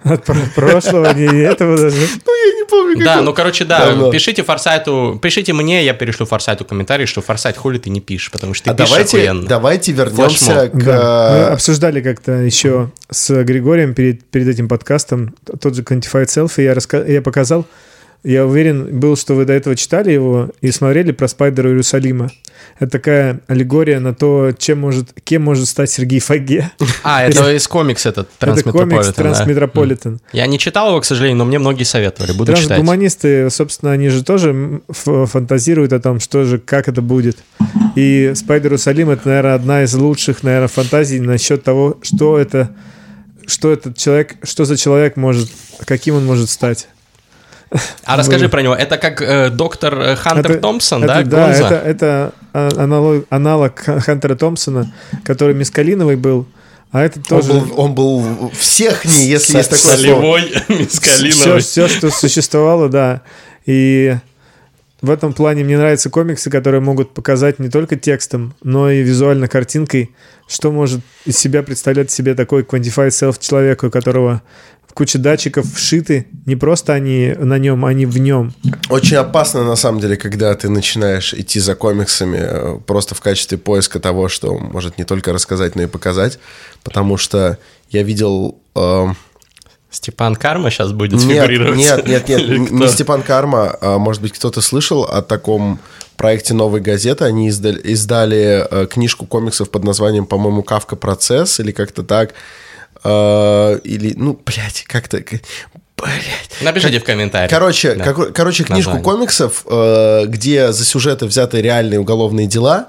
Speaker 3: От про- прошлого, не этого даже.
Speaker 1: Ну, я не помню,
Speaker 2: Да, ну, короче, да, пишите Форсайту, пишите мне, я перешлю Форсайту комментарий, что Форсайт хули ты не пишешь, потому что ты
Speaker 1: А
Speaker 2: пишешь
Speaker 1: давайте, вернемся к... Э,
Speaker 3: обсуждали как-то еще с Григорием перед, перед этим подкастом тот же Quantified Self, и я, раска... я показал, я уверен был, что вы до этого читали его и смотрели про Спайдера Иерусалима. Это такая аллегория на то, чем может, кем может стать Сергей Фаге.
Speaker 2: А, это из комикс этот,
Speaker 3: Это комикс
Speaker 2: Трансметрополитен. да.
Speaker 3: Трансметрополитен.
Speaker 2: Я не читал его, к сожалению, но мне многие советовали, буду читать.
Speaker 3: Трансгуманисты, собственно, они же тоже фантазируют о том, что же, как это будет. И Спайдер Иерусалим это, наверное, одна из лучших, наверное, фантазий насчет того, что это, что этот человек, что за человек может, каким он может стать.
Speaker 2: А расскажи про него. Это как э, доктор э, Хантер
Speaker 3: Это-
Speaker 2: Томпсон,
Speaker 3: это,
Speaker 2: да,
Speaker 3: да,
Speaker 2: Гонза?
Speaker 3: это, это а, аналог, аналог Хантера Томпсона, который мискалиновый был, а это
Speaker 1: Он
Speaker 3: тоже...
Speaker 1: был, он был всех не, если
Speaker 2: Со-
Speaker 1: есть такое слово.
Speaker 2: Солевой,
Speaker 3: все,
Speaker 2: мискалиновый.
Speaker 3: все, что существовало, да. И в этом плане мне нравятся комиксы, которые могут показать не только текстом, но и визуально картинкой, что может из себя представлять себе такой quantified self человека, у которого куча датчиков вшиты, не просто они на нем, они в нем.
Speaker 1: Очень опасно, на самом деле, когда ты начинаешь идти за комиксами э, просто в качестве поиска того, что может не только рассказать, но и показать. Потому что я видел... э,
Speaker 2: Степан Карма сейчас будет
Speaker 1: Нет,
Speaker 2: фигурировать?
Speaker 1: нет, нет, нет,
Speaker 2: Или
Speaker 1: н-
Speaker 2: кто?
Speaker 1: не Степан Карма. а, Может быть, кто-то слышал о таком проекте «Новой газеты». Они издали, издали э, книжку комиксов под названием, по-моему, «Кавка процесс» или как-то так. Э, Или, ну, блядь, как-то... Блять.
Speaker 2: Напишите в комментариях.
Speaker 1: Короче,
Speaker 2: Да.
Speaker 1: како- короче, книжку
Speaker 2: Название.
Speaker 1: комиксов, э, где за сюжеты взяты реальные уголовные дела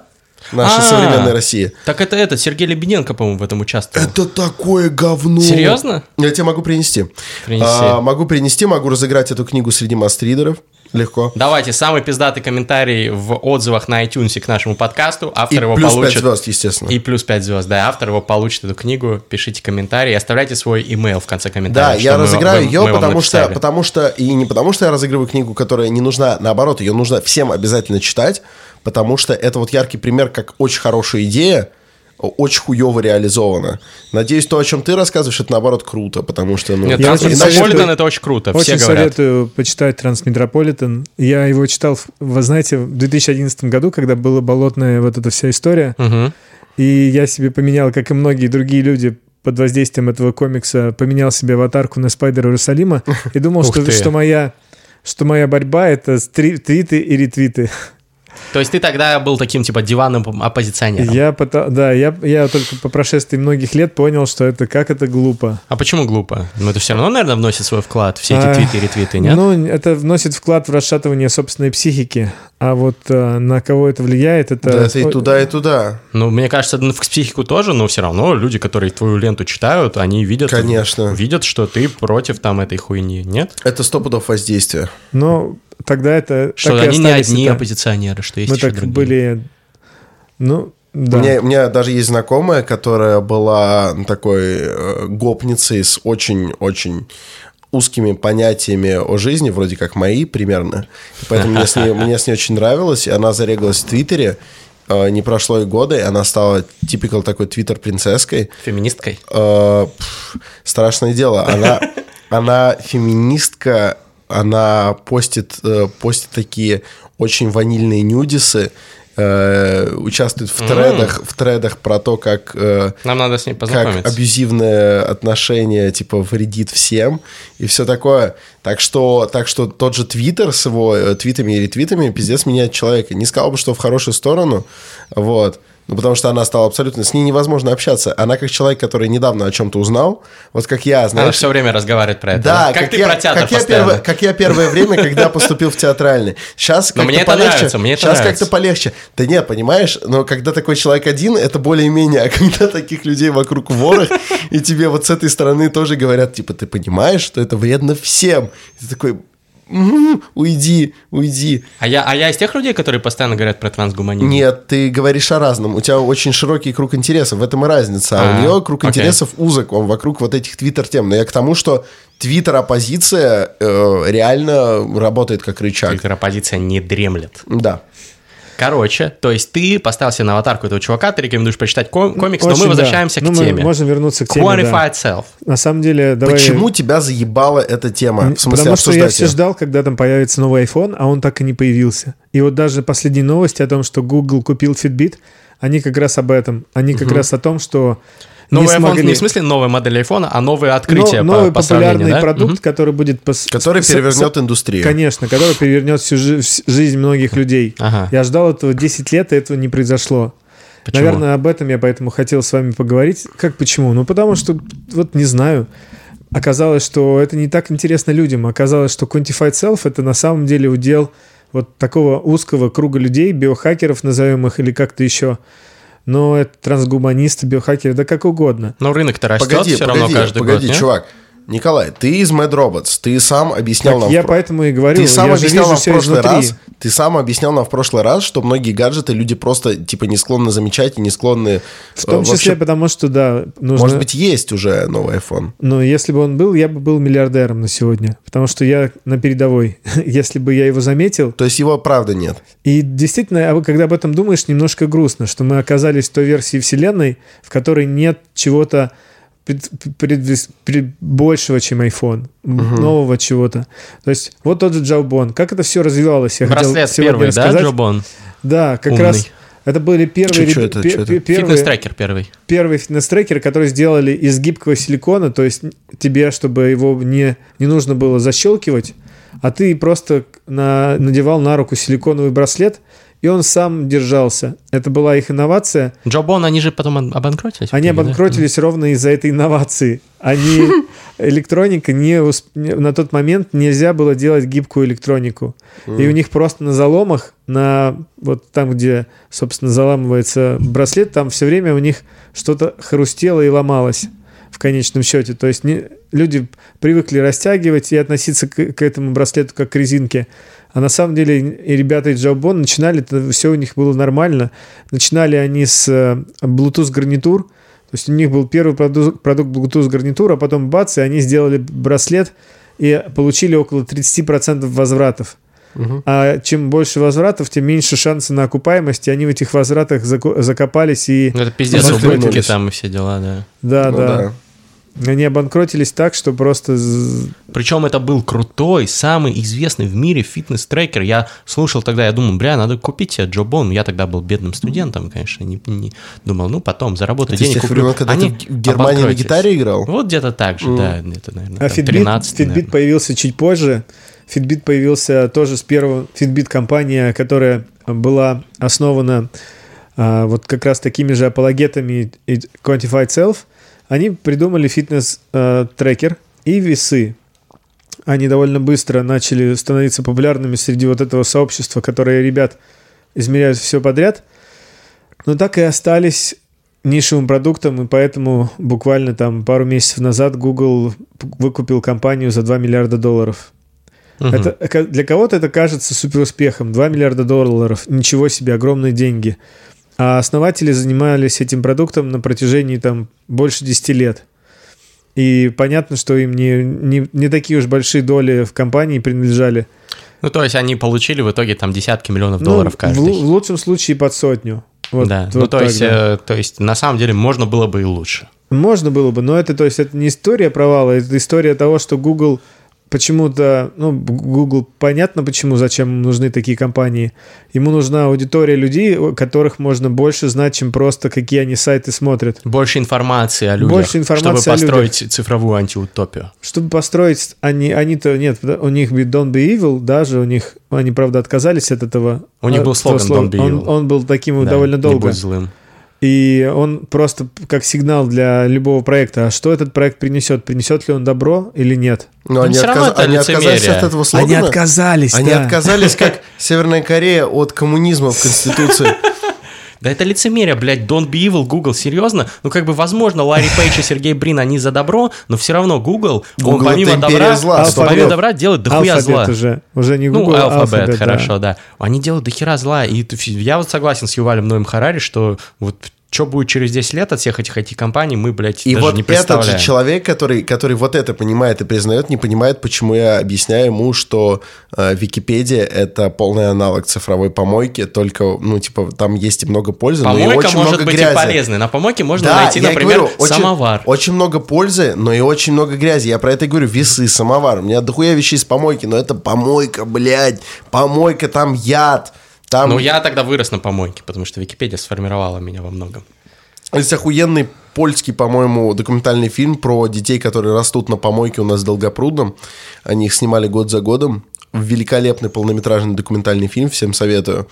Speaker 1: нашей
Speaker 2: А.
Speaker 1: современной России.
Speaker 2: Так это этот, Сергей Лебеденко, по-моему, в этом участвовал.
Speaker 1: Это такое говно.
Speaker 2: Серьезно?
Speaker 1: Я тебе могу принести.
Speaker 2: Принеси.
Speaker 1: А, могу принести, могу разыграть эту книгу среди мастридеров. Легко.
Speaker 2: Давайте, самый пиздатый комментарий в отзывах на iTunes к нашему подкасту. Автор
Speaker 1: И
Speaker 2: его
Speaker 1: плюс
Speaker 2: получит.
Speaker 1: 5 звезд, естественно.
Speaker 2: И плюс 5 звезд, да. Автор его получит эту книгу. Пишите комментарии, оставляйте свой имейл в конце
Speaker 1: Да,
Speaker 2: комментариев.
Speaker 1: я
Speaker 2: что мы-
Speaker 1: разыграю
Speaker 2: мы-
Speaker 1: ее,
Speaker 2: мы
Speaker 1: потому что, потому что, и не потому что я разыгрываю книгу, которая не нужна, наоборот, ее нужно всем обязательно читать, потому что это вот яркий пример, как очень хорошая идея, очень хуево реализована. Надеюсь, то, о чем ты рассказываешь, это наоборот круто, потому что, ну,
Speaker 2: Нет, Трансметрополитен это очень круто, все
Speaker 3: Очень
Speaker 2: говорят.
Speaker 3: советую почитать Трансметрополитен. Я его читал, в- вы знаете, в 2011 году, когда была болотная вот эта вся история.
Speaker 2: Мгм.
Speaker 3: И я себе поменял, как и многие другие люди, под воздействием этого комикса, поменял себе аватарку на Спайдера Иерусалима и думал, что, что моя что моя борьба — это твиты и ретвиты.
Speaker 2: То есть ты тогда был таким, типа, диванным оппозиционером.
Speaker 3: Я, пота- да, я, я только по прошествии многих лет понял, что это как это глупо.
Speaker 2: А почему глупо? Ну, это все равно, наверное, вносит свой вклад, все эти
Speaker 3: А,
Speaker 2: твиты ретвиты, нет?
Speaker 3: Ну, это вносит вклад в расшатывание собственной психики. А вот э, на кого это влияет, это...
Speaker 1: да, это и туда, и туда.
Speaker 2: Ну, мне кажется, ну, в психику тоже, но все равно люди, которые твою ленту читают, они видят...
Speaker 1: Конечно.
Speaker 2: Видят, что ты против там этой хуйни, нет?
Speaker 1: Это сто пудов воздействия.
Speaker 3: Но тогда это...
Speaker 2: Что
Speaker 3: так и
Speaker 2: они не одни
Speaker 3: это.
Speaker 2: оппозиционеры, что есть
Speaker 3: Мы
Speaker 2: еще
Speaker 3: так
Speaker 2: другие.
Speaker 3: были... Ну, да.
Speaker 1: У, меня, у меня даже есть знакомая, которая была такой э, гопницей с очень-очень узкими понятиями о жизни, вроде как мои примерно. И поэтому мне с, ней, мне с ней очень нравилось, и она зарегалась в Твиттере. Э, не прошло и года, и она стала типикал такой твиттер-принцесской.
Speaker 2: Феминисткой?
Speaker 1: Пф, страшное дело. Она, она феминистка, она постит, э, постит такие очень ванильные нюдисы, э, участвует в тредах, в тредах про то, как, э,
Speaker 2: Нам надо с ней
Speaker 1: как
Speaker 2: познакомиться.
Speaker 1: абьюзивное отношение типа вредит всем и все такое. Так что, так что тот же Твиттер с его э, твитами и ретвитами пиздец меняет человека. Не сказал бы, что в хорошую сторону, вот. Ну, потому что она стала абсолютно... С ней невозможно общаться. Она как человек, который недавно о чем-то узнал, вот как я,
Speaker 2: Она
Speaker 1: знаешь...
Speaker 2: все время разговаривает про это.
Speaker 1: Да,
Speaker 2: как, ты
Speaker 1: я,
Speaker 2: про театр
Speaker 1: как я, первое, как я первое время, когда поступил в театральный. Сейчас как-то
Speaker 2: мне
Speaker 1: полегче.
Speaker 2: нравится, мне
Speaker 1: Сейчас как-то полегче. Да нет, понимаешь, но когда такой человек один, это более-менее, а когда таких людей вокруг ворох, и тебе вот с этой стороны тоже говорят, типа, ты понимаешь, что это вредно всем. И ты такой, «М, уйди, уйди.
Speaker 2: А я, а я из тех людей, которые постоянно говорят про трансгуманизм?
Speaker 1: Нет, ты говоришь о разном. У тебя очень широкий круг интересов. В этом и разница. А,
Speaker 2: А,
Speaker 1: у нее круг
Speaker 2: окей.
Speaker 1: интересов узок. Он вокруг вот этих твиттер-тем. Но я к тому, что твиттер-оппозиция э, реально работает как рычаг.
Speaker 2: Твиттер оппозиция не дремлет.
Speaker 1: Да.
Speaker 2: Короче, то есть ты поставил себе на аватарку этого чувака, ты рекомендуешь почитать ком- комикс, но
Speaker 3: Очень,
Speaker 2: мы
Speaker 3: да.
Speaker 2: возвращаемся
Speaker 3: Ну,
Speaker 2: к
Speaker 3: мы
Speaker 2: теме.
Speaker 3: можем вернуться к теме,
Speaker 2: Quantify
Speaker 3: да.
Speaker 2: itself.
Speaker 3: На самом деле, давай...
Speaker 1: Почему тебя заебала эта тема? В смысле,
Speaker 3: Потому что я все ждал, когда там появится новый iPhone, а он так и не появился. И вот даже последние новости о том, что Google купил Fitbit, они как раз об этом. Они как раз о том, что
Speaker 2: Новый
Speaker 3: не
Speaker 2: iPhone
Speaker 3: смогли...
Speaker 2: не в смысле новая модель айфона, а новые открытия
Speaker 3: Но-
Speaker 2: по,
Speaker 3: новый
Speaker 2: по
Speaker 3: популярный
Speaker 2: да?
Speaker 3: продукт,
Speaker 2: Мгм.
Speaker 3: который будет... пос-
Speaker 1: Который перевернет
Speaker 3: с-
Speaker 1: индустрию.
Speaker 3: Конечно, который перевернет всю жи- жизнь многих людей.
Speaker 2: Ага.
Speaker 3: Я ждал этого 10 лет, и этого не произошло.
Speaker 2: Почему?
Speaker 3: Наверное, об этом я поэтому хотел с вами поговорить. Как почему? Ну, потому что, вот не знаю. Оказалось, что это не так интересно людям. Оказалось, что Quantified Self — это на самом деле удел вот такого узкого круга людей, биохакеров, назовем их, или как-то еще. Но это трансгуманисты, биохакеры, да как угодно.
Speaker 2: Но рынок-то растет
Speaker 1: Погоди,
Speaker 2: все равно
Speaker 1: погоди,
Speaker 2: каждый
Speaker 1: погоди,
Speaker 2: год, нет?
Speaker 1: чувак. Николай, ты из Mad Robots, ты сам объяснял
Speaker 3: Так
Speaker 1: нам...
Speaker 3: я
Speaker 1: в
Speaker 3: поэтому и говорю,
Speaker 1: Ты сам
Speaker 3: я
Speaker 1: объяснял нам в прошлый
Speaker 3: изнутри.
Speaker 1: раз, ты сам объяснял нам в прошлый раз, что многие гаджеты люди просто типа не склонны замечать и не склонны.
Speaker 3: В том
Speaker 1: э,
Speaker 3: числе
Speaker 1: вообще-
Speaker 3: потому, что, да, нужно...
Speaker 1: Может быть, есть уже новый iPhone.
Speaker 3: Но если бы он был, я бы был миллиардером на сегодня. Потому что я на передовой. если бы я его заметил,
Speaker 1: То есть его правда нет.
Speaker 3: И действительно, а когда об этом думаешь, немножко грустно, что мы оказались в той версии Вселенной, в которой нет чего-то пред- предвес- пред- большего, чем iPhone, м, нового чего-то. То есть вот тот же Джаубон. Как это все развивалось? Я хотел
Speaker 2: Браслет
Speaker 3: сегодня
Speaker 2: первый, да,
Speaker 3: рассказать.
Speaker 2: Джобон?
Speaker 3: Да, как
Speaker 2: Умный.
Speaker 3: раз это были первые,
Speaker 1: Чё- чё
Speaker 3: ребя-
Speaker 1: это, чё это?
Speaker 3: первые,
Speaker 2: Фитнес-трекер первый.
Speaker 3: первые фитнес-трекеры, которые сделали из гибкого силикона, то есть тебе, чтобы его не, не нужно было защелкивать, а ты просто на, надевал на руку силиконовый браслет, и он сам держался. Это была их инновация.
Speaker 2: Джобон, они же потом об- обанкротились?
Speaker 3: Они
Speaker 2: вроде, да?
Speaker 3: обанкротились ровно из-за этой инновации. Они электроника не усп- на тот момент нельзя было делать гибкую электронику. И у них просто на заломах, на вот там, где, собственно, заламывается браслет, там все время у них что-то хрустело и ломалось в конечном счете. То есть не- люди привыкли растягивать и относиться к, к этому браслету как к резинке. А на самом деле и ребята из Jawbone начинали, это все у них было нормально. Начинали они с э, Bluetooth гарнитур. То есть у них был первый продукт, продукт Bluetooth гарнитур, а потом бац, и они сделали браслет и получили около 30% возвратов. А чем больше возвратов, тем меньше шансы на окупаемость, и они в этих возвратах зако- закопались и...
Speaker 2: Ну, это пиздец, убытки там и все дела, да.
Speaker 3: Да,
Speaker 1: Ну
Speaker 3: да. Они обанкротились так, что просто...
Speaker 2: Причем это был крутой, самый известный в мире фитнес-трекер. Я слушал тогда, я думал, бля, надо купить себе Джобон. Я тогда был бедным студентом, конечно, не, не- думал, ну потом заработаю денег, куплю.
Speaker 1: времен, когда
Speaker 2: Они
Speaker 1: ты в Германии на гитаре играл?
Speaker 2: Вот где-то так же, да, где-то, наверное,
Speaker 3: А
Speaker 2: там
Speaker 3: Fitbit,
Speaker 2: 13
Speaker 3: Fitbit
Speaker 2: наверное.
Speaker 3: появился чуть позже. Fitbit появился тоже с первого... Fitbit компания, которая была основана а, вот как раз такими же апологетами Quantified Self. Они придумали фитнес-трекер и весы. Они довольно быстро начали становиться популярными среди вот этого сообщества, которое ребят измеряют все подряд. Но так и остались нишевым продуктом, и поэтому буквально там пару месяцев назад Google выкупил компанию за 2 миллиарда долларов.
Speaker 2: Мгм.
Speaker 3: Это, ка- для кого-то это кажется супер успехом. 2 миллиарда долларов, ничего себе, огромные деньги. А основатели занимались этим продуктом на протяжении там больше 10 лет. И понятно, что им не, не, не такие уж большие доли в компании принадлежали.
Speaker 2: Ну, то есть они получили в итоге там десятки миллионов
Speaker 3: Ну,
Speaker 2: долларов
Speaker 3: в,
Speaker 2: каждый.
Speaker 3: лу- в лучшем случае под сотню. Вот-
Speaker 2: да,
Speaker 3: вот
Speaker 2: ну то есть,
Speaker 3: да.
Speaker 2: э, то есть на самом деле можно было бы и лучше.
Speaker 3: Можно было бы, но это, то есть, это не история провала, это история того, что Google почему-то, ну, Google понятно, почему, зачем нужны такие компании. Ему нужна аудитория людей, которых можно больше знать, чем просто какие они сайты смотрят.
Speaker 2: Больше информации о людях,
Speaker 3: Больше информации
Speaker 2: чтобы
Speaker 3: о людях.
Speaker 2: построить цифровую антиутопию.
Speaker 3: Чтобы построить, они, они-то, нет, у них Don't Be Evil, даже у них, они, правда, отказались от этого.
Speaker 2: У них был
Speaker 3: от этого
Speaker 2: слоган
Speaker 3: слова.
Speaker 2: Don't Be
Speaker 3: Он,
Speaker 2: Evil.
Speaker 3: он был таким
Speaker 2: Да,
Speaker 3: довольно
Speaker 2: не
Speaker 3: долго.
Speaker 2: будь злым.
Speaker 3: И он просто как сигнал для любого проекта. А что этот проект принесет? Принесет ли он добро или нет?
Speaker 1: Но они,
Speaker 2: всё равно
Speaker 1: отказ-
Speaker 2: это
Speaker 1: они отказались от этого слогана.
Speaker 3: отказались,
Speaker 1: Они отказались, как Северная Корея, от коммунизма в Конституции.
Speaker 2: Да это лицемерие, блядь, Don't Be Evil, Google, серьезно? Ну, как бы, возможно, Ларри Пейдж и Сергей Брин, они за добро, но все равно Google, он
Speaker 1: Google
Speaker 2: помимо
Speaker 1: это империя
Speaker 2: добра,
Speaker 1: зла,
Speaker 3: Алфабет.
Speaker 2: помимо добра делает дохуя зла.
Speaker 3: Алфабет уже. Уже не
Speaker 2: Ну,
Speaker 3: Google, а
Speaker 2: алфабет,
Speaker 3: алфабет, да.
Speaker 2: хорошо, да. Они делают дохера зла. И я вот согласен с Ювалем Ноем Харари, что вот что будет через 10 лет от всех этих IT-компаний, мы, блядь,
Speaker 1: И
Speaker 2: даже
Speaker 1: вот
Speaker 2: не
Speaker 1: этот
Speaker 2: представляем.
Speaker 1: же человек, который, который вот это понимает и признает, не понимает, почему я объясняю ему, что э, Википедия это полный аналог цифровой помойки, только, ну, типа, там есть и много пользы, но и
Speaker 2: Помойка
Speaker 1: очень
Speaker 2: может
Speaker 1: много
Speaker 2: быть
Speaker 1: грязи.
Speaker 2: и полезной. На помойке можно
Speaker 1: Да,
Speaker 2: найти, например,
Speaker 1: говорю, очень-
Speaker 2: самовар.
Speaker 1: Очень много пользы, но и очень много грязи. Я про это и говорю. Весы, самовар. У меня дохуя вещей с помойки, но это помойка, блядь. Помойка, там яд. Там
Speaker 2: Ну, я тогда вырос на помойке, потому что Википедия сформировала меня во многом.
Speaker 1: Есть охуенный польский, по-моему, документальный фильм про детей, которые растут на помойке у нас в Долгопрудном. Они их снимали год за годом. Великолепный полнометражный документальный фильм, всем советую.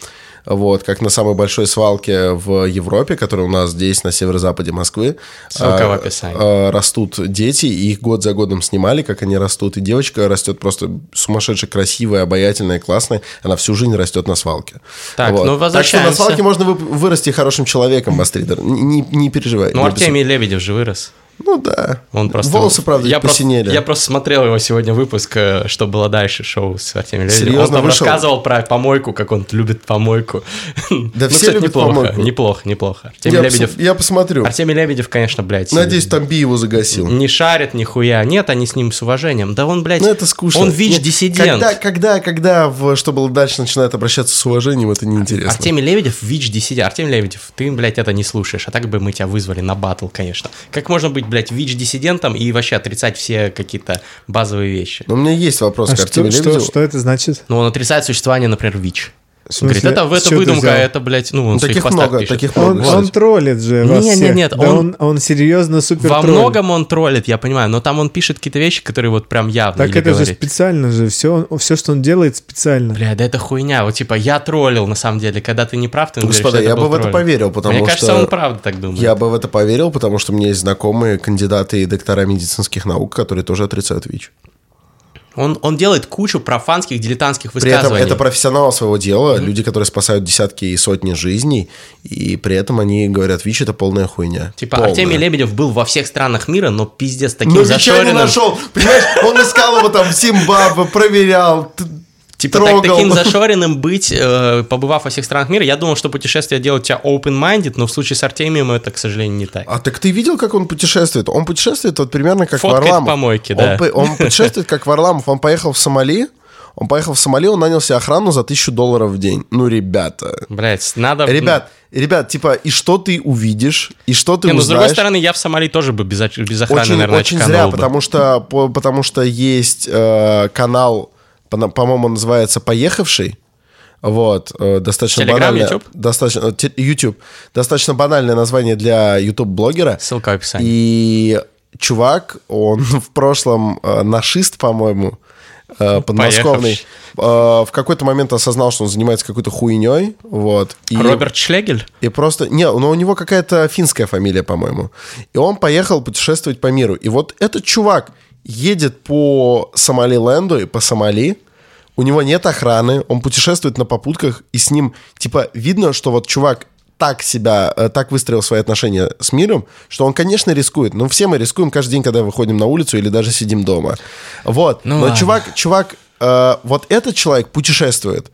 Speaker 1: Вот, как на самой большой свалке в Европе, которая у нас здесь, на северо-западе Москвы.
Speaker 2: Ссылка
Speaker 1: а,
Speaker 2: в описании.
Speaker 1: а, Растут дети, и их год за годом снимали, как они растут. И девочка растет просто сумасшедше красивая, обаятельная, классная. Она всю жизнь растет на свалке.
Speaker 2: Так, ну,
Speaker 1: Так что на
Speaker 2: возвращаемся.
Speaker 1: свалке можно вы- вырасти хорошим человеком, Бастридер. Не, не переживай.
Speaker 2: Ну, Артемий Лебедев же вырос.
Speaker 1: Ну да.
Speaker 2: Он просто...
Speaker 1: Волосы, правда,
Speaker 2: я просто,
Speaker 1: посинели.
Speaker 2: я просто смотрел его сегодня выпуск, э, что было дальше, шоу с Артемием Лебедевым.
Speaker 1: Серьезно,
Speaker 2: Он там
Speaker 1: вышел?
Speaker 2: рассказывал про помойку, как он любит помойку.
Speaker 1: Да
Speaker 2: ну,
Speaker 1: все
Speaker 2: кстати,
Speaker 1: любят
Speaker 2: неплохо,
Speaker 1: помойку.
Speaker 2: неплохо, неплохо. Артемий
Speaker 1: Я,
Speaker 2: Лебедев...
Speaker 1: пос- я посмотрю.
Speaker 2: Артемий Лебедев, конечно, блядь...
Speaker 1: Надеюсь, там Би его загасил.
Speaker 2: Не шарит нихуя. Нет, они с ним с уважением. Да он, блядь...
Speaker 1: Ну, это скучно.
Speaker 2: Он ВИЧ-диссидент.
Speaker 1: Когда, когда, когда в «Что было дальше» начинает обращаться с уважением, это неинтересно.
Speaker 2: Артемий Лебедев ВИЧ-диссидент. Артемий Лебедев, ты, блядь, это не слушаешь. А так бы мы тебя вызвали на батл, конечно. Как можно быть, блядь, ВИЧ-диссидентом и вообще отрицать все какие-то базовые вещи?
Speaker 1: Но у меня есть вопрос
Speaker 3: А
Speaker 1: к
Speaker 3: что,
Speaker 1: Артемию
Speaker 3: что,
Speaker 1: Лебедеву.
Speaker 3: что это значит?
Speaker 2: Ну, он отрицает существование, например, ВИЧ.
Speaker 3: В
Speaker 2: Говорит,
Speaker 3: смысле,
Speaker 2: это, это выдумка,
Speaker 3: взял?
Speaker 2: это, блядь, ну, он
Speaker 1: Ну, таких много,
Speaker 2: пишет.
Speaker 1: таких
Speaker 3: Он,
Speaker 1: много.
Speaker 3: он троллит же вас
Speaker 2: Не, не,
Speaker 3: всех.
Speaker 2: нет,
Speaker 3: Да
Speaker 2: он-
Speaker 3: он, он серьезно супер
Speaker 2: Во
Speaker 3: троллит.
Speaker 2: многом он троллит, я понимаю, но там он пишет какие-то вещи, которые вот прям явно
Speaker 3: Так это же
Speaker 2: говорит.
Speaker 3: специально же. Все, все, что он делает, специально.
Speaker 2: Бля, да это хуйня. Вот типа я троллил на самом деле. Когда ты не прав, ты говоришь,
Speaker 1: Господа,
Speaker 2: это
Speaker 1: я бы в это поверил, потому
Speaker 2: Мне
Speaker 1: что...
Speaker 2: кажется, он правда так думает.
Speaker 1: Я бы в это поверил, потому что у меня есть знакомые кандидаты и доктора медицинских наук, которые тоже отрицают ВИЧ.
Speaker 2: Он, он делает кучу профанских, дилетантских
Speaker 1: При этом
Speaker 2: высказываний.
Speaker 1: это профессионалы своего дела, люди, которые спасают десятки и сотни жизней, и при этом они говорят, ВИЧ это полная хуйня.
Speaker 2: Типа
Speaker 1: Полная.
Speaker 2: Артемий Лебедев был во всех странах мира, но пиздец таким
Speaker 1: Ну, ВИЧа не
Speaker 2: зашоренным.
Speaker 1: нашел. Понимаешь, он искал его там в Зимбабве, проверял,
Speaker 2: Типа так- таким зашоренным быть, э, побывав во всех странах мира, я думал, что путешествие делает тебя open-minded, но в случае с Артемием это, к сожалению, не так.
Speaker 1: А так ты видел, как он путешествует? Он путешествует вот примерно как
Speaker 2: Фоткает
Speaker 1: Варламов.
Speaker 2: помойки,
Speaker 1: он,
Speaker 2: да.
Speaker 1: по- он путешествует как Варламов. Он поехал в Сомали, он поехал в Сомали, он нанял себе охрану за тысячу долларов в день. Ну, ребята.
Speaker 2: Блять, надо...
Speaker 1: Ребят, ребят, типа, и что ты увидишь, и что ты
Speaker 2: Не, ну, с
Speaker 1: узнаешь?
Speaker 2: другой стороны, я в Сомали тоже бы без, без охраны,
Speaker 1: очень,
Speaker 2: наверное,
Speaker 1: очень зря,
Speaker 2: бы.
Speaker 1: потому что, по- потому что есть э, канал, по-моему, называется «Поехавший». Вот, э, достаточно
Speaker 2: Telegram,
Speaker 1: банальное.
Speaker 2: YouTube?
Speaker 1: Достаточно, э, YouTube. Достаточно банальное название для YouTube-блогера.
Speaker 2: Ссылка в описании.
Speaker 1: И чувак, он в прошлом э, нашист, по-моему, подмосковный, э, в какой-то момент осознал, что он занимается какой-то хуйней, вот. И,
Speaker 2: Роберт Шлегель?
Speaker 1: и просто... Не, но у него какая-то финская фамилия, по-моему. И он поехал путешествовать по миру. И вот этот чувак едет по Сомалиленду и по Сомали, у него нет охраны, он путешествует на попутках, и с ним, типа, видно, что вот чувак так себя, э, так выстроил свои отношения с миром, что он, конечно, рискует. Ну, все мы рискуем каждый день, когда выходим на улицу или даже сидим дома. Вот.
Speaker 2: Ну
Speaker 1: Но
Speaker 2: ладно.
Speaker 1: чувак, чувак, э, вот этот человек путешествует,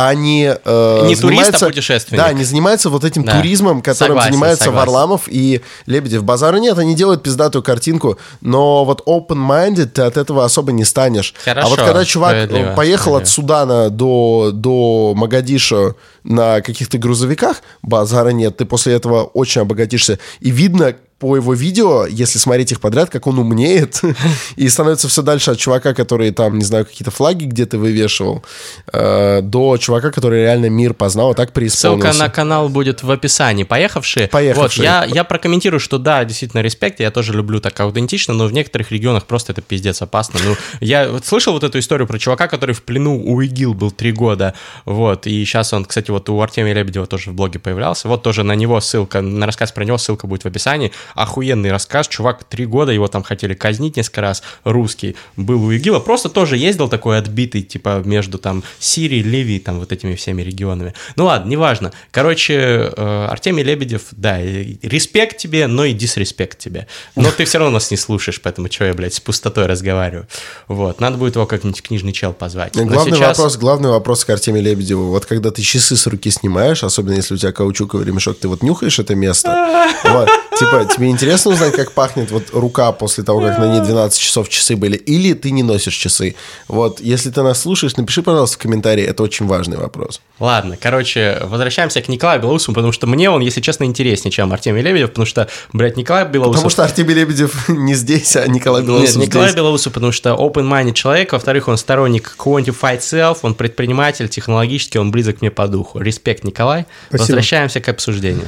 Speaker 1: а не, э,
Speaker 2: Не турист, а путешественник.
Speaker 1: Да, не занимается вот этим
Speaker 2: Да.
Speaker 1: туризмом, которым
Speaker 2: Согласен,
Speaker 1: занимается
Speaker 2: согласен.
Speaker 1: Варламов и Лебедев. Базара нет, они делают пиздатую картинку, но вот open-minded ты от этого особо не станешь.
Speaker 2: Хорошо,
Speaker 1: а вот когда чувак э,
Speaker 2: справедливо,
Speaker 1: поехал от. Судана до, до Магадиша на каких-то грузовиках, базара нет, ты после этого очень обогатишься. И видно по его видео, если смотреть их подряд, как он умнеет и становится все дальше от чувака, который там, не знаю, какие-то флаги где-то вывешивал, э, до чувака, который реально мир познал, а так преисполнился.
Speaker 2: Ссылка на канал будет в описании. Поехавшие.
Speaker 1: Поехавшие.
Speaker 2: Вот, я, я прокомментирую, что да, действительно, респект. Я тоже люблю так аутентично, но в некоторых регионах просто это пиздец опасно. Ну, я вот слышал вот эту историю про чувака, который в плену у ИГИЛ был три года. Вот, и сейчас он, кстати, вот у Артемия Лебедева тоже в блоге появлялся. Вот тоже на него ссылка, на рассказ про него ссылка будет в описании. Охуенный рассказ. Чувак три года, его там хотели казнить несколько раз. Русский был у ИГИЛа. Просто тоже ездил такой отбитый, типа, между там Сирией, Ливией, там вот этими всеми регионами. Ну ладно, неважно. Короче, э, Артемий Лебедев, да, респект тебе, но и дисреспект тебе. Но ты все равно нас не слушаешь, поэтому что я, блядь, с пустотой разговариваю. Вот, надо будет его как-нибудь книжный чел позвать. Но
Speaker 1: Главный
Speaker 2: сейчас-
Speaker 1: вопрос, главный вопрос к Артемию Лебедеву. Вот когда ты часы с руки снимаешь, особенно если у тебя каучуковый ремешок, ты вот нюхаешь это место. Вот. Типа, тебе интересно узнать, как пахнет вот рука после того, как на ней 12 часов часы были? Или ты не носишь часы? Вот, если ты нас слушаешь, напиши, пожалуйста, в комментарии. Это очень важный вопрос.
Speaker 2: Ладно, короче, возвращаемся к Николаю Белоусову, потому что мне он, если честно, интереснее, чем Артемий Лебедев, потому что, блядь, Николай Белоусов...
Speaker 1: Потому что Артемий Лебедев не здесь, а Николай Белоусов
Speaker 2: Нет, Николай
Speaker 1: здесь.
Speaker 2: Белоусов, потому что open-minded человек, во-вторых, он сторонник quantified self, он предприниматель, технологически, он близок мне по духу. Респект, Николай.
Speaker 3: Спасибо.
Speaker 2: Возвращаемся к обсуждению.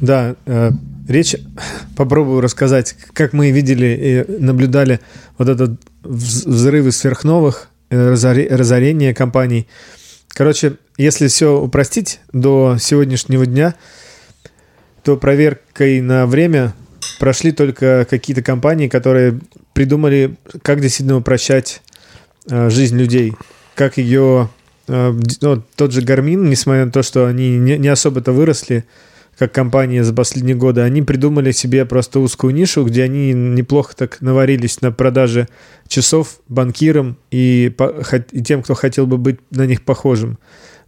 Speaker 3: Да, э, речь попробую рассказать, как мы видели и наблюдали вот этот вз- взрывы сверхновых, э, разоре- разорение компаний. Короче, если все упростить до сегодняшнего дня, то проверкой на время прошли только какие-то компании, которые придумали, как действительно упрощать э, жизнь людей, как ее... э, ну, тот же Garmin, несмотря на то, что они не особо-то выросли, как компания за последние годы, они придумали себе просто узкую нишу, где они неплохо так наварились на продаже часов банкирам и, и тем, кто хотел бы быть на них похожим.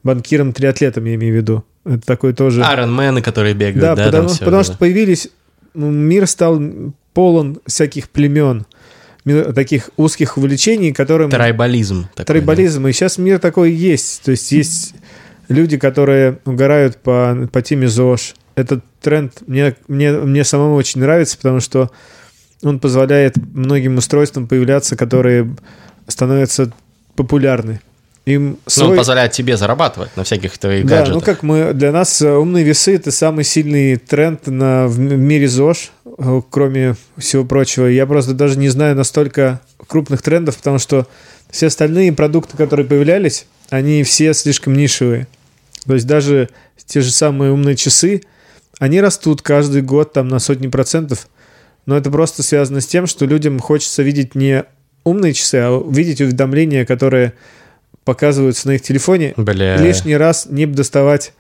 Speaker 3: Банкирам-триатлетам, я имею в виду. Это такой тоже...
Speaker 2: Айронмены, которые бегают,
Speaker 3: Да,
Speaker 2: да,
Speaker 3: потому,
Speaker 2: всё,
Speaker 3: потому
Speaker 2: да,
Speaker 3: что
Speaker 2: да.
Speaker 3: появились... м, Мир стал полон всяких племен, таких узких увлечений, которым...
Speaker 2: Трайбализм. такой,
Speaker 3: Трайбализм. И сейчас мир такой есть. То есть есть люди, которые угорают по, по теме ЗОЖ. Этот тренд мне, мне, мне самому очень нравится, потому что он позволяет многим устройствам появляться, которые становятся популярны. Им
Speaker 2: Ну,
Speaker 3: свой...
Speaker 2: он позволяет тебе зарабатывать на всяких твоих
Speaker 3: Да,
Speaker 2: гаджетах.
Speaker 3: ну как мы, для нас э, умные весы это самый сильный тренд на, в мире ЗОЖ, э, кроме всего прочего. Я просто даже не знаю настолько крупных трендов, потому что все остальные продукты, которые появлялись, они все слишком нишевые. То есть даже те же самые умные часы, они растут каждый год там на сотни процентов, но это просто связано с тем, что людям хочется видеть не умные часы, а видеть уведомления, которые показываются на их телефоне,
Speaker 2: Бля.
Speaker 3: лишний раз не доставать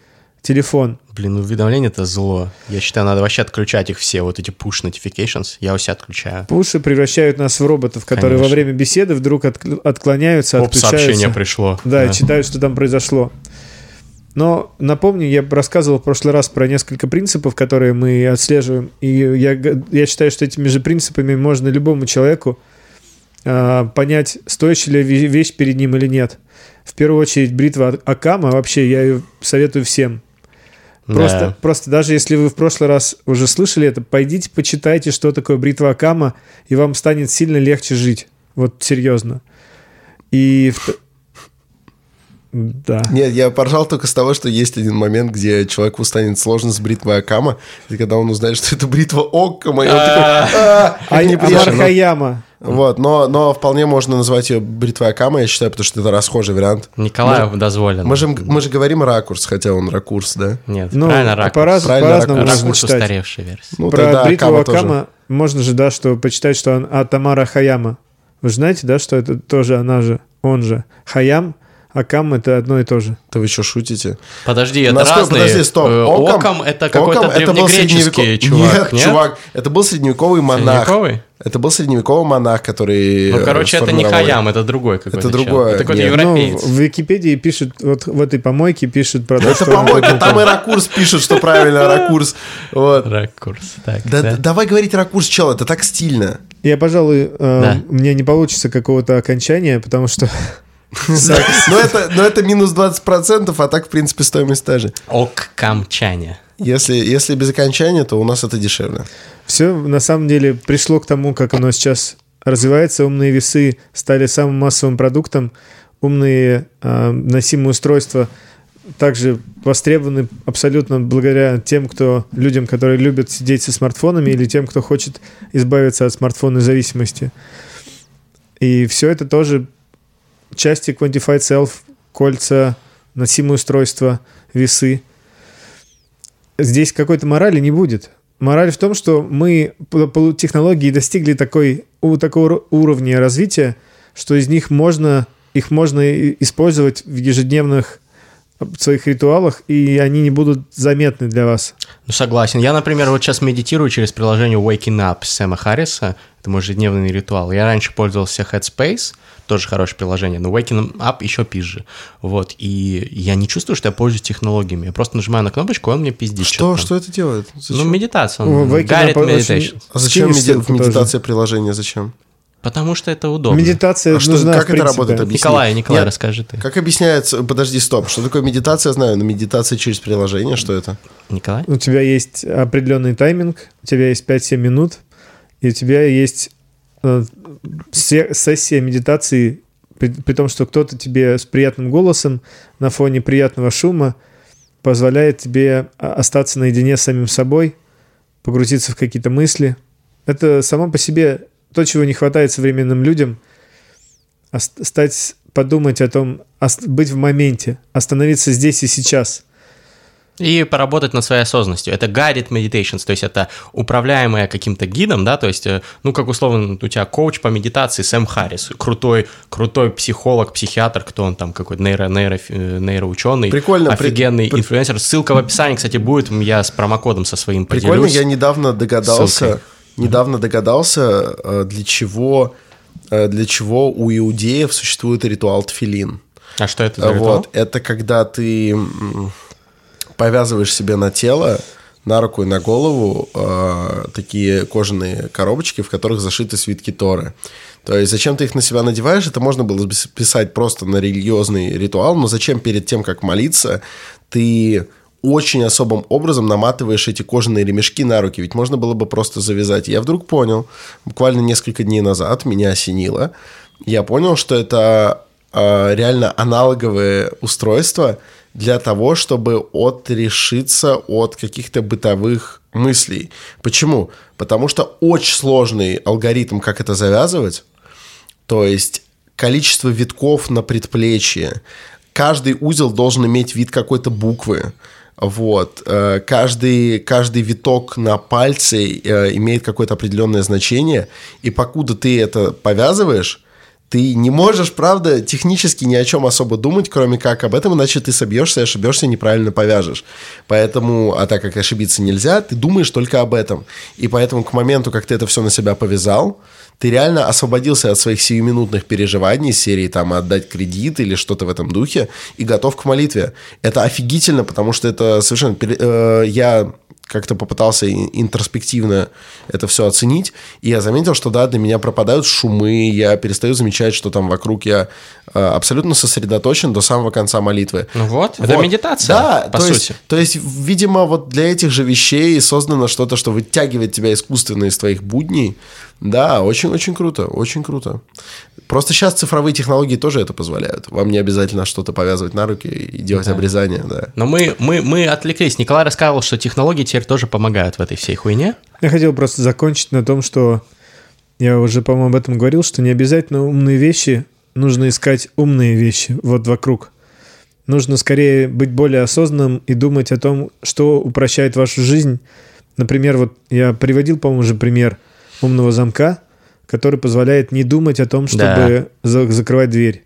Speaker 3: телефон.
Speaker 2: Блин, уведомления это зло. Я считаю, надо вообще отключать их все, вот эти push notifications. Я у себя отключаю.
Speaker 3: Пуши превращают нас в роботов, которые
Speaker 2: Конечно.
Speaker 3: во время беседы вдруг отк- отклоняются,
Speaker 2: Оп,
Speaker 3: отключаются.
Speaker 2: сообщение пришло.
Speaker 3: Да, и читают, что там произошло. Но напомню, я рассказывал в прошлый раз про несколько принципов, которые мы отслеживаем. И я, я считаю, что этими же принципами можно любому человеку а, понять, стоящая ли ве- вещь перед ним или нет. В первую очередь бритва Акама, вообще я ее советую всем. Просто,
Speaker 2: Да.
Speaker 3: просто даже если вы в прошлый раз уже слышали это, пойдите почитайте, что такое бритва Акама, и вам станет сильно легче жить. Вот серьезно. И... Да.
Speaker 1: Нет, я поржал только с того, что есть один момент, где человеку станет сложно с бритвой Акама, и когда он узнает, что это бритва Оккама, и он такой, «А,
Speaker 3: А,
Speaker 1: неприятно».
Speaker 3: Амар Хаяма.
Speaker 1: Вот, но, но вполне можно назвать ее бритвой Акама, я считаю, потому что это расхожий вариант.
Speaker 2: Николаю дозволено.
Speaker 1: Мы же, мы же говорим ракурс, хотя он ракурс, да?
Speaker 2: Нет,
Speaker 3: Ну,
Speaker 2: правильно, ракурс.
Speaker 3: по-раз-
Speaker 1: Правильно,
Speaker 3: по-разному
Speaker 1: ракурс.
Speaker 3: можно
Speaker 2: Ракурс
Speaker 3: читать.
Speaker 2: устаревшая версия.
Speaker 1: Ну,
Speaker 3: Про
Speaker 1: тогда
Speaker 3: бритву
Speaker 1: Акама
Speaker 3: Акама,
Speaker 1: тоже.
Speaker 3: можно же, да, что почитать, что он от Тамара Хаяма. Вы знаете, да, что это тоже она же, он же. Хаям, Акам это одно и то же.
Speaker 1: Да вы что, шутите?
Speaker 2: Подожди, это
Speaker 1: Насколько-
Speaker 2: разные.
Speaker 1: подожди, стоп.
Speaker 2: Э,
Speaker 1: Окам-
Speaker 2: Окам это какой-то
Speaker 1: Окам это был
Speaker 2: древнегреческий
Speaker 1: средневеко-
Speaker 2: чувак,
Speaker 1: Нет, чувак, это был средневековый монах.
Speaker 2: Средневековый?
Speaker 1: Это был средневековый монах, который...
Speaker 2: Ну,
Speaker 1: э,
Speaker 2: короче, это не Хаям, это другой какой-то
Speaker 1: Это
Speaker 2: чел.
Speaker 1: другое,
Speaker 2: Это какой-то
Speaker 1: нет.
Speaker 2: европеец.
Speaker 3: Ну, в Википедии пишет, вот в этой помойке пишет про то,
Speaker 1: Это помойка, там и ракурс пишет, что правильно ракурс. Вот.
Speaker 2: Ракурс. Так,
Speaker 1: Да,
Speaker 2: да.
Speaker 1: Давай говорить ракурс, чел, это так стильно.
Speaker 3: Я, пожалуй, э,
Speaker 2: Да.
Speaker 3: у меня не получится какого-то окончания, потому что...
Speaker 1: Но это, но это минус 20%, а так, в принципе, стоимость та же.
Speaker 2: Оккамчане.
Speaker 1: Если, если без окончания, то у нас это дешевле.
Speaker 3: Все на самом деле пришло к тому, как оно сейчас развивается. Умные весы стали самым массовым продуктом. Умные э, носимые устройства также востребованы абсолютно благодаря тем, кто людям, которые любят сидеть со смартфонами, или тем, кто хочет избавиться от смартфонной зависимости. И все это тоже части Quantified Self, кольца, носимые устройства, весы. Здесь какой-то морали не будет. Мораль в том, что мы по- технологии достигли такой, у, такого уровня развития, что из них можно, их можно использовать в ежедневных своих ритуалах, и они не будут заметны для вас.
Speaker 2: Ну, согласен. Я, например, вот сейчас медитирую через приложение Waking Up Сэма Харриса. Это мой ежедневный ритуал. Я раньше пользовался Headspace, тоже хорошее приложение, но Waking Up еще пизже. Вот. И я не чувствую, что я пользуюсь технологиями. Я просто нажимаю на кнопочку, и он мне пиздит.
Speaker 1: Что,
Speaker 2: что-то
Speaker 1: что это делает?
Speaker 2: там.
Speaker 1: Зачем?
Speaker 2: Ну, медитация. Он
Speaker 3: Waking
Speaker 2: Guided
Speaker 3: Up очень-
Speaker 2: meditation.
Speaker 1: а зачем меди- медитация приложения? Зачем?
Speaker 2: Потому что это удобно.
Speaker 3: Медитация
Speaker 1: А что-
Speaker 3: нужна,
Speaker 1: как это работает? Объясни.
Speaker 2: Николай, Николай,
Speaker 1: Нет.
Speaker 2: расскажи ты.
Speaker 1: Как объясняется... Подожди, стоп. Что такое медитация, знаю, но медитация через приложение, что это?
Speaker 2: Николай?
Speaker 3: У тебя есть определенный тайминг, у тебя есть 5-7 минут, и у тебя есть э, сессия медитации, при, при том, что кто-то тебе с приятным голосом на фоне приятного шума позволяет тебе а, остаться наедине с самим собой, погрузиться в какие-то мысли. Это само по себе то, чего не хватает современным людям, стать подумать о том, быть в моменте, остановиться здесь и сейчас –
Speaker 2: И поработать над своей осознанностью. Это guided meditations, то есть это управляемое каким-то гидом, да, то есть, э, ну, как условно, у тебя коуч по медитации Сэм Харрис, крутой, крутой психолог, психиатр, кто он там, какой-то нейро, нейро, э, нейроученый,
Speaker 1: Прикольно, при-
Speaker 2: офигенный
Speaker 1: при-
Speaker 2: инфлюенсер. Ссылка в описании, кстати, будет, я с промокодом со своим
Speaker 1: Прикольно,
Speaker 2: поделюсь.
Speaker 1: я недавно догадался,
Speaker 2: ссылкой.
Speaker 1: недавно догадался, э, для чего, для чего у иудеев существует ритуал тфилин.
Speaker 2: А что это за ритуал?
Speaker 1: Вот, это когда ты повязываешь себе на тело, на руку и на голову э, такие кожаные коробочки, в которых зашиты свитки Торы. То есть зачем ты их на себя надеваешь, это можно было бы писать просто на религиозный ритуал, но зачем перед тем, как молиться, ты очень особым образом наматываешь эти кожаные ремешки на руки, ведь можно было бы просто завязать. Я вдруг понял, буквально несколько дней назад меня осенило, я понял, что это э, реально аналоговые устройства для того, чтобы отрешиться от каких-то бытовых мыслей. Почему? Потому что очень сложный алгоритм, как это завязывать. То есть количество витков на предплечье. Каждый узел должен иметь вид какой-то буквы. Вот. Э, каждый, каждый виток на пальце э, имеет какое-то определенное значение. И покуда ты это повязываешь, ты не можешь, правда, технически ни о чем особо думать, кроме как об этом, иначе ты собьешься ошибешься, неправильно повяжешь. Поэтому, а так как ошибиться нельзя, ты думаешь только об этом. И поэтому к моменту, как ты это все на себя повязал, ты реально освободился от своих сиюминутных переживаний серии там отдать кредит или что-то в этом духе и готов к молитве. Это офигительно, потому что это совершенно... Э, я как-то попытался интроспективно это все оценить, и я заметил, что да, для меня пропадают шумы, я перестаю замечать, что там вокруг я абсолютно сосредоточен до самого конца молитвы.
Speaker 2: Ну вот, вот. это медитация,
Speaker 1: да,
Speaker 2: по
Speaker 1: то
Speaker 2: сути.
Speaker 1: Есть, то есть, видимо, вот для этих же вещей создано что-то, что вытягивает тебя искусственно из твоих будней. Да, очень-очень круто, очень круто. Просто сейчас цифровые технологии тоже это позволяют. Вам не обязательно что-то повязывать на руки и делать да. обрезание, да.
Speaker 2: Но мы, мы, мы отвлеклись. Николай рассказывал, что технологии теперь тоже помогают в этой всей хуйне.
Speaker 3: Я хотел просто закончить на том, что я уже, по-моему, об этом говорил, что не обязательно умные вещи, нужно искать умные вещи вот вокруг. Нужно скорее быть более осознанным и думать о том, что упрощает вашу жизнь. Например, вот я приводил, по-моему, уже пример умного замка – который позволяет не думать о том, чтобы да. за закрывать дверь.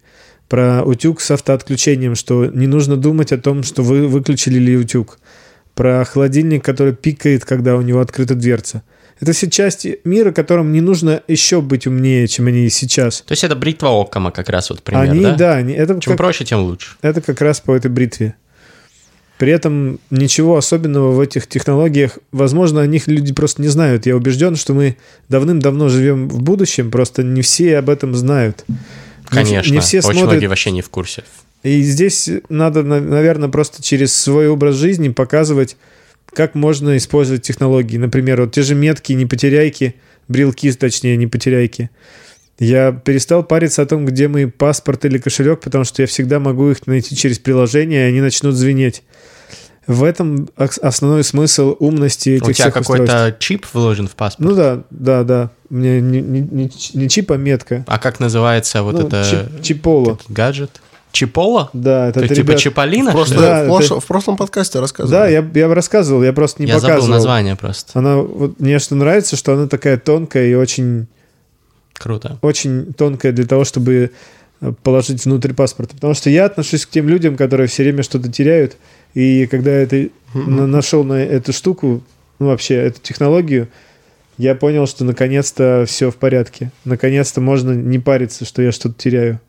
Speaker 3: Про утюг с автоотключением, что не нужно думать о том, что вы выключили ли утюг. Про холодильник, который пикает, когда у него открыта дверца. Это все части мира, которым не нужно еще быть умнее, чем они сейчас.
Speaker 2: То есть это бритва Оккама как раз вот пример,
Speaker 3: они,
Speaker 2: да?
Speaker 3: Да, они, это
Speaker 2: Чем
Speaker 3: как,
Speaker 2: проще, тем лучше.
Speaker 3: Это как раз по этой бритве. При этом ничего особенного в этих технологиях, возможно, о них люди просто не знают. Я убежден, что мы давным-давно живем в будущем, просто не все об этом знают.
Speaker 2: Конечно, не, не все очень смотрят... многие вообще не в курсе.
Speaker 3: И здесь надо, наверное, просто через свой образ жизни показывать, как можно использовать технологии. Например, вот те же метки, не потеряйки, брелки, точнее, не потеряйки. Я перестал париться о том, где мой паспорт или кошелек, потому что я всегда могу их найти через приложение, и они начнут звенеть. В этом основной смысл умности этих
Speaker 2: У тебя какой-то чип вложен в паспорт?
Speaker 3: Ну да, да, да. Мне не, не, не, не чип, а метка.
Speaker 2: А как называется вот ну, это...
Speaker 3: Чип, чиполо.
Speaker 2: Этот гаджет? Чипола?
Speaker 3: Да, это,
Speaker 2: это типа ребят... Чиполлина?
Speaker 1: В, прошлом, да, в, прош... это... в прошлом подкасте рассказывал.
Speaker 3: Да, я, я рассказывал, я просто не
Speaker 2: я
Speaker 3: показывал. Я
Speaker 2: забыл название просто.
Speaker 3: Она, вот, мне что нравится, что она такая тонкая и очень
Speaker 2: Круто.
Speaker 3: Очень тонкая для того, чтобы э, положить внутрь паспорта. Потому что я отношусь к тем людям, которые все время что-то теряют. И когда я это, mm-hmm. нашел на эту штуку, ну вообще эту технологию, я понял, что наконец-то все в порядке. Наконец-то можно не париться, что я что-то теряю.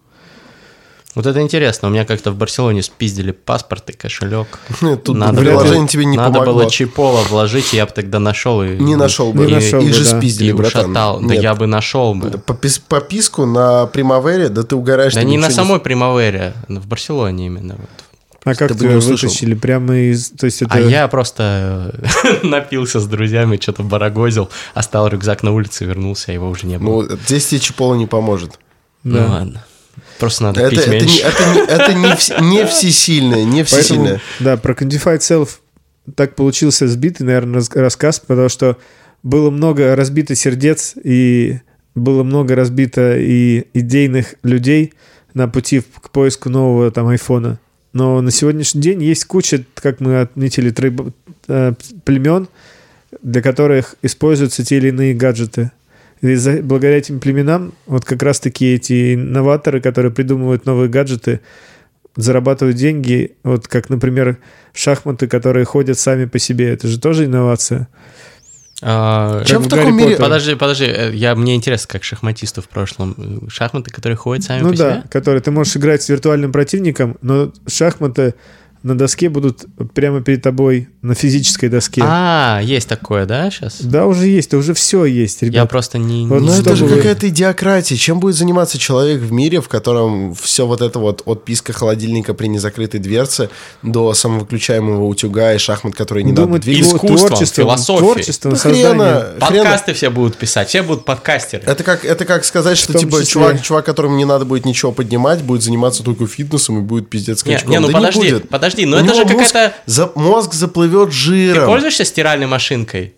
Speaker 2: Вот это интересно. У меня как-то в Барселоне спиздили паспорт и кошелек.
Speaker 1: Тут надо приложение было, тебе не
Speaker 2: надо
Speaker 1: помогло.
Speaker 2: было чипола вложить, я бы тогда нашел. И,
Speaker 1: не нашел бы.
Speaker 3: Не и, нашел
Speaker 1: их
Speaker 3: бы,
Speaker 1: же
Speaker 3: да.
Speaker 1: спиздили,
Speaker 2: и
Speaker 1: братан.
Speaker 2: ушатал. Да я бы нашел бы.
Speaker 1: Попис, пописку на Примавере, да ты угораешь.
Speaker 2: Да не на самой Примавере, в Барселоне именно. Вот.
Speaker 3: А как ты тебя вытащили? Прямо из... То есть это...
Speaker 2: А я просто напился с друзьями, что-то барагозил, оставил рюкзак на улице, вернулся, а его уже не было.
Speaker 1: Ну, здесь тебе чипола не поможет.
Speaker 2: Ну ладно. Просто надо
Speaker 1: это,
Speaker 2: пить
Speaker 1: это
Speaker 2: меньше.
Speaker 1: Не, это не, это не, вс, не всесильное, не всесильное.
Speaker 3: Поэтому, да, про Quantified Self так получился сбитый, наверное, рассказ, потому что было много разбито сердец и было много разбито и идейных людей на пути к поиску нового там айфона. Но на сегодняшний день есть куча, как мы отметили, трейб... Э, племен, для которых используются те или иные гаджеты. И за, благодаря этим племенам вот как раз-таки эти новаторы, которые придумывают новые гаджеты, зарабатывают деньги, вот как, например, шахматы, которые ходят сами по себе. Это же тоже инновация.
Speaker 2: А,
Speaker 1: Чем в таком мире...
Speaker 2: Подожди, подожди, э, я, мне интересно, как шахматисту в прошлом. Шахматы, которые ходят сами
Speaker 3: ну
Speaker 2: по
Speaker 3: да,
Speaker 2: себе?
Speaker 3: которые ты можешь играть с виртуальным противником, но шахматы на доске будут прямо перед тобой на физической доске.
Speaker 2: А, есть такое, да, сейчас?
Speaker 3: Да, уже есть, да уже все есть, ребят.
Speaker 2: Я просто не...
Speaker 3: Вот
Speaker 1: Ну,
Speaker 2: не-
Speaker 1: это же
Speaker 3: вы-
Speaker 1: какая-то идиократия. Чем будет заниматься человек в мире, в котором все вот это вот от писка холодильника при незакрытой дверце до самовыключаемого утюга и шахмат, которые не надо
Speaker 3: Думать
Speaker 1: двигать?
Speaker 3: тво-
Speaker 2: Искусством,
Speaker 3: творчеством,
Speaker 2: философией.
Speaker 3: творчеством, созданием.
Speaker 1: хрена, хрена.
Speaker 2: Подкасты все будут писать, все будут подкастеры.
Speaker 1: Это как, это как сказать, что типа
Speaker 3: числе-
Speaker 1: чувак, чувак, которому не надо будет ничего поднимать, будет заниматься только фитнесом и будет пиздец
Speaker 2: Не,
Speaker 1: скачком.
Speaker 2: не, ну
Speaker 1: Да
Speaker 2: подожди,
Speaker 1: будет.
Speaker 2: подожди, но
Speaker 1: У
Speaker 2: это же какая-то...
Speaker 1: за- мозг заплывет
Speaker 2: Ты
Speaker 1: жиром.
Speaker 2: пользуешься стиральной машинкой?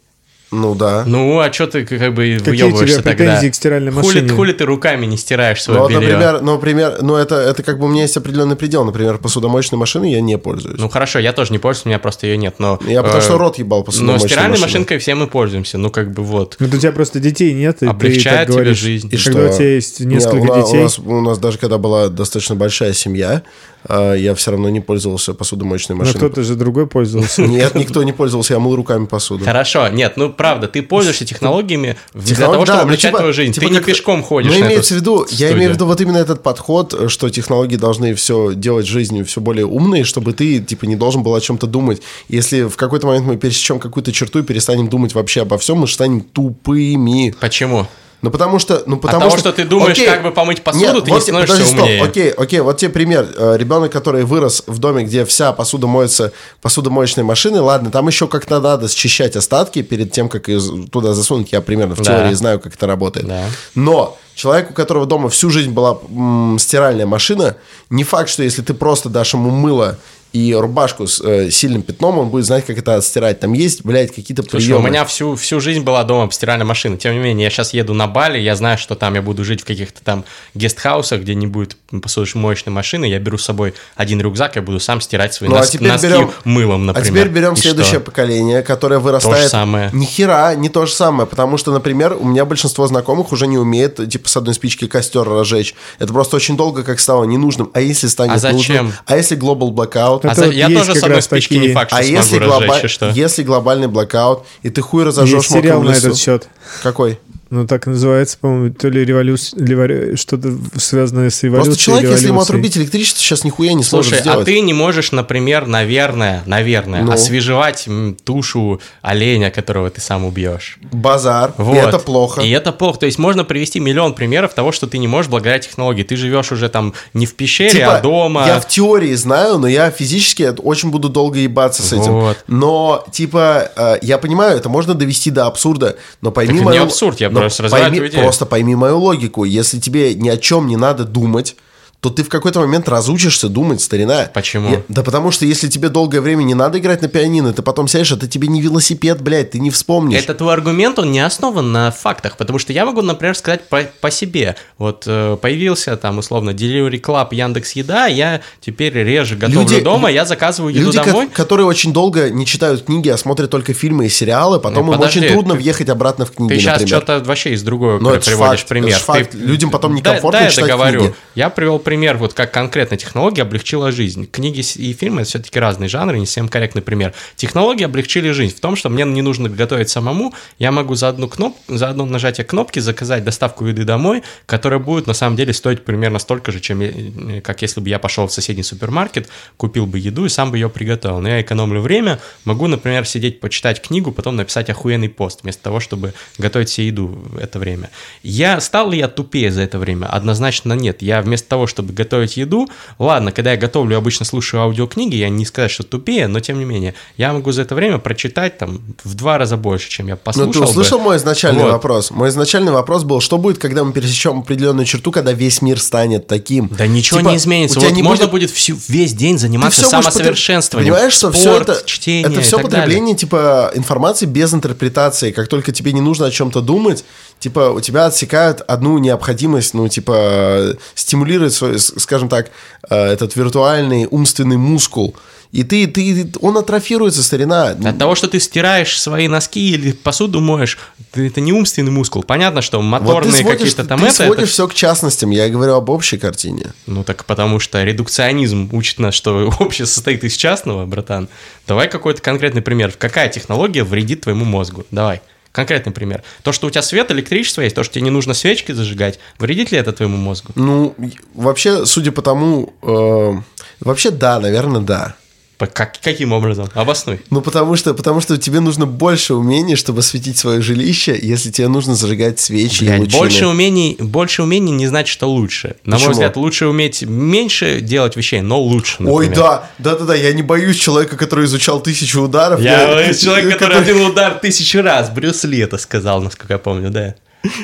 Speaker 1: Ну да.
Speaker 2: Ну, а что ты как бы
Speaker 3: Какие у
Speaker 2: выебываешься
Speaker 3: тебя
Speaker 2: тогда?
Speaker 3: претензии к стиральной
Speaker 2: Хули,
Speaker 3: машине?
Speaker 2: хули ты руками не стираешь
Speaker 1: Ну,
Speaker 2: свое
Speaker 1: вот,
Speaker 2: белье?
Speaker 1: например, ну, например, ну это, это как бы у меня есть определенный предел. Например, посудомоечной машиной я не пользуюсь.
Speaker 2: Ну хорошо, я тоже не пользуюсь, у меня просто ее нет, но...
Speaker 1: я потому
Speaker 2: э,
Speaker 1: что рот ебал
Speaker 2: Но
Speaker 1: посудомоечной
Speaker 2: стиральной
Speaker 1: машиной.
Speaker 2: машинкой все мы пользуемся, ну как бы вот.
Speaker 3: Вот у тебя просто детей нет, и
Speaker 2: Облегчает
Speaker 3: ты так
Speaker 2: тебе
Speaker 3: говоришь.
Speaker 2: жизнь.
Speaker 1: И
Speaker 3: Когда
Speaker 1: что?
Speaker 3: у тебя есть
Speaker 1: Не,
Speaker 3: несколько
Speaker 1: у, на-
Speaker 3: детей,
Speaker 1: У нас, у нас даже когда была достаточно большая семья, я все равно не пользовался посудомоечной
Speaker 3: но
Speaker 1: машиной.
Speaker 3: кто-то же другой пользовался.
Speaker 1: Нет, никто не пользовался, я мыл руками посуду.
Speaker 2: Хорошо, нет, ну правда, ты пользуешься технологиями для того, чтобы
Speaker 1: да, ну,
Speaker 2: облегчать
Speaker 1: типа-
Speaker 2: твою жизнь.
Speaker 1: типа
Speaker 2: ты не пешком ходишь
Speaker 1: Ну, имеется в виду, я имею в виду вот именно этот подход, что технологии должны все делать в жизни все более умные, чтобы ты, типа, не должен был о чем-то думать. Если в какой-то момент мы пересечем какую-то черту и перестанем думать вообще обо всем, мы же станем тупыми.
Speaker 2: Почему?
Speaker 1: Ну, потому что... Ну, потому
Speaker 2: того, что ты думаешь, как бы помыть посуду, ты не
Speaker 1: вот,
Speaker 2: становишься
Speaker 1: подожди, стоп.
Speaker 2: умнее.
Speaker 1: Окей, окей, вот тебе пример. Э, Ребенок, который вырос в доме, где вся посуда моется посудомоечной машиной, ладно, там еще как-то надо счищать остатки перед тем, как ее туда засунуть. Я примерно в
Speaker 2: Да.
Speaker 1: теории знаю, как это работает.
Speaker 2: Да.
Speaker 1: Но человек, у которого дома всю жизнь была м, стиральная машина, не факт, что если ты просто дашь ему мыло и рубашку с э, сильным пятном, он будет знать, как это отстирать. Там есть, блядь, какие-то
Speaker 2: Слушай,
Speaker 1: приемы.
Speaker 2: у меня всю, всю жизнь была дома стиральная машина. Тем не менее, я сейчас еду на Бали, я знаю, что там я буду жить в каких-то там гестхаусах, где не будет посудомоечной машины. Я беру с собой один рюкзак, я буду сам стирать свои
Speaker 1: Ну, а
Speaker 2: нос-
Speaker 1: теперь
Speaker 2: носки
Speaker 1: берем-
Speaker 2: мылом,
Speaker 1: А
Speaker 2: например.
Speaker 1: теперь берем
Speaker 2: И
Speaker 1: следующее
Speaker 2: что?
Speaker 1: поколение, которое вырастает...
Speaker 2: самое.
Speaker 1: Ни хера, не то же самое, потому что, например, у меня большинство знакомых уже не умеет, типа, с одной спички костер разжечь. Это просто очень долго как стало ненужным. А если станет
Speaker 2: А зачем?
Speaker 1: нужным? А если global blackout?
Speaker 2: А
Speaker 3: Это
Speaker 2: за-
Speaker 3: вот
Speaker 2: я
Speaker 3: есть
Speaker 2: тоже
Speaker 3: как
Speaker 2: с одной
Speaker 3: раз
Speaker 2: спички
Speaker 3: такие-
Speaker 2: не факт, что
Speaker 1: А
Speaker 2: смогу
Speaker 1: если, глоба-
Speaker 2: что?
Speaker 1: если глобальный блокаут, и ты хуй разожжешь
Speaker 3: есть сериал на этот счет.
Speaker 1: Какой?
Speaker 3: Ну, так и называется, по-моему, то ли революция, что-то связанное с революцией.
Speaker 1: Просто человек, если ему
Speaker 3: революцией.
Speaker 1: отрубить электричество, сейчас нихуя не сможет
Speaker 2: Слушай,
Speaker 1: сделать.
Speaker 2: а ты не можешь, например, наверное, наверное,
Speaker 1: Ну?
Speaker 2: освежевать тушу оленя, которого ты сам убьешь.
Speaker 1: Базар.
Speaker 2: Вот.
Speaker 1: И это плохо.
Speaker 2: И это плохо. То есть можно привести миллион примеров того, что ты не можешь благодаря технологии. Ты живешь уже там не в пещере,
Speaker 1: Типа,
Speaker 2: а дома.
Speaker 1: Я в теории знаю, но я физически очень буду долго ебаться с этим.
Speaker 2: Вот.
Speaker 1: Но, типа, э, я понимаю, это можно довести до абсурда, но пойми
Speaker 2: Так не абсурд, я просто
Speaker 1: пойми-. Просто пойми мою логику. Если тебе ни о чем не надо думать, то ты в какой-то момент разучишься думать, старина.
Speaker 2: Почему?
Speaker 1: Я- да потому что если тебе долгое время не надо играть на пианино, ты потом сядешь, это тебе не велосипед, блядь, ты не вспомнишь.
Speaker 2: Это твой аргумент, он не основан на фактах, потому что я могу, например, сказать по, по себе. Вот э, появился там, условно, Delivery Club, Яндекс Еда, я теперь реже готовлю
Speaker 1: Люди-
Speaker 2: дома, я заказываю еду
Speaker 1: Люди, ко-
Speaker 2: домой.
Speaker 1: которые очень долго не читают книги, а смотрят только фильмы и сериалы, потом
Speaker 2: Ну,
Speaker 1: им
Speaker 2: подожди,
Speaker 1: очень трудно
Speaker 2: ты-
Speaker 1: въехать обратно в книги,
Speaker 2: Ты сейчас что-то вообще из другого
Speaker 1: Но
Speaker 2: при- приводишь
Speaker 1: факт,
Speaker 2: пример.
Speaker 1: ж факт.
Speaker 2: Ты-
Speaker 1: Людям потом
Speaker 2: Да-
Speaker 1: некомфортно
Speaker 2: да, я
Speaker 1: читать
Speaker 2: договорю.
Speaker 1: книги.
Speaker 2: Я привел пример, вот как конкретно технология облегчила жизнь. Книги и фильмы это все-таки разные жанры, не всем корректный пример. Технологии облегчили жизнь в том, что мне не нужно готовить самому, я могу за одну кнопку, за одно нажатие кнопки заказать доставку еды домой, которая будет на самом деле стоить примерно столько же, чем я- как если бы я пошел в соседний супермаркет, купил бы еду и сам бы ее приготовил. Но я экономлю время, могу, например, сидеть почитать книгу, потом написать охуенный пост, вместо того, чтобы готовить себе еду в это время. Я стал ли я тупее за это время? Однозначно нет. Я вместо того, чтобы готовить еду, ладно, когда я готовлю, обычно слушаю аудиокниги, я не сказать, что тупее, но тем не менее, я могу за это время прочитать там в два раза больше, чем я
Speaker 1: Ну,
Speaker 2: послушал
Speaker 1: ты
Speaker 2: бы.
Speaker 1: услышал мой изначальный
Speaker 2: Вот.
Speaker 1: вопрос? Мой изначальный вопрос был, что будет, когда мы пересечем определенную черту, когда весь мир станет таким?
Speaker 2: Да ничего
Speaker 1: Типа,
Speaker 2: не изменится.
Speaker 1: у тебя
Speaker 2: Вот
Speaker 1: не
Speaker 2: можно
Speaker 1: будет-
Speaker 2: будет, всю, весь день
Speaker 1: Ты
Speaker 2: заниматься
Speaker 1: будешь потреб-
Speaker 2: самосовершенствованием.
Speaker 1: Понимаешь, что все
Speaker 2: Спорт,
Speaker 1: это,
Speaker 2: чтение
Speaker 1: это все
Speaker 2: так далее.
Speaker 1: потребление типа информации без интерпретации. Как только тебе не нужно о чем-то думать, типа у тебя отсекают одну необходимость, ну типа стимулировать свой, с- скажем так, э, этот виртуальный умственный мускул. И ты, ты, он атрофируется, старина.
Speaker 2: От того, что ты стираешь свои носки или посуду моешь, ты- это не умственный мускул. Понятно, что
Speaker 1: Вот ты
Speaker 2: моторные
Speaker 1: сводишь,
Speaker 2: какие-то там
Speaker 1: ты
Speaker 2: это, это
Speaker 1: сводишь все к частностям. Я говорю об общей картине.
Speaker 2: Ну так потому что редукционизм учит нас, что общество состоит из частного, братан. Давай какой-то конкретный пример. Какая технология вредит твоему мозгу? Давай. Конкретный пример. То, что у тебя свет, электричество есть, то, что тебе не нужно свечки зажигать, вредит ли это твоему мозгу?
Speaker 1: Ну, вообще, судя по тому... э, вообще, да, наверное, да.
Speaker 2: Как, каким образом? Обоснуй.
Speaker 1: Ну, потому что, потому что тебе нужно больше умений, чтобы осветить свое жилище, если тебе нужно зажигать свечи и
Speaker 2: Блядь,
Speaker 1: лучины.
Speaker 2: больше умений, больше умений не значит, что лучше. На
Speaker 1: Почему?
Speaker 2: мой взгляд, лучше уметь меньше делать вещей, но лучше.
Speaker 1: Ой,
Speaker 2: например.
Speaker 1: да, да, да, да, я не боюсь человека, который изучал тысячу ударов.
Speaker 2: Я боюсь человек, который один удар тысячу раз. Брюс Ли это сказал, насколько я помню, да.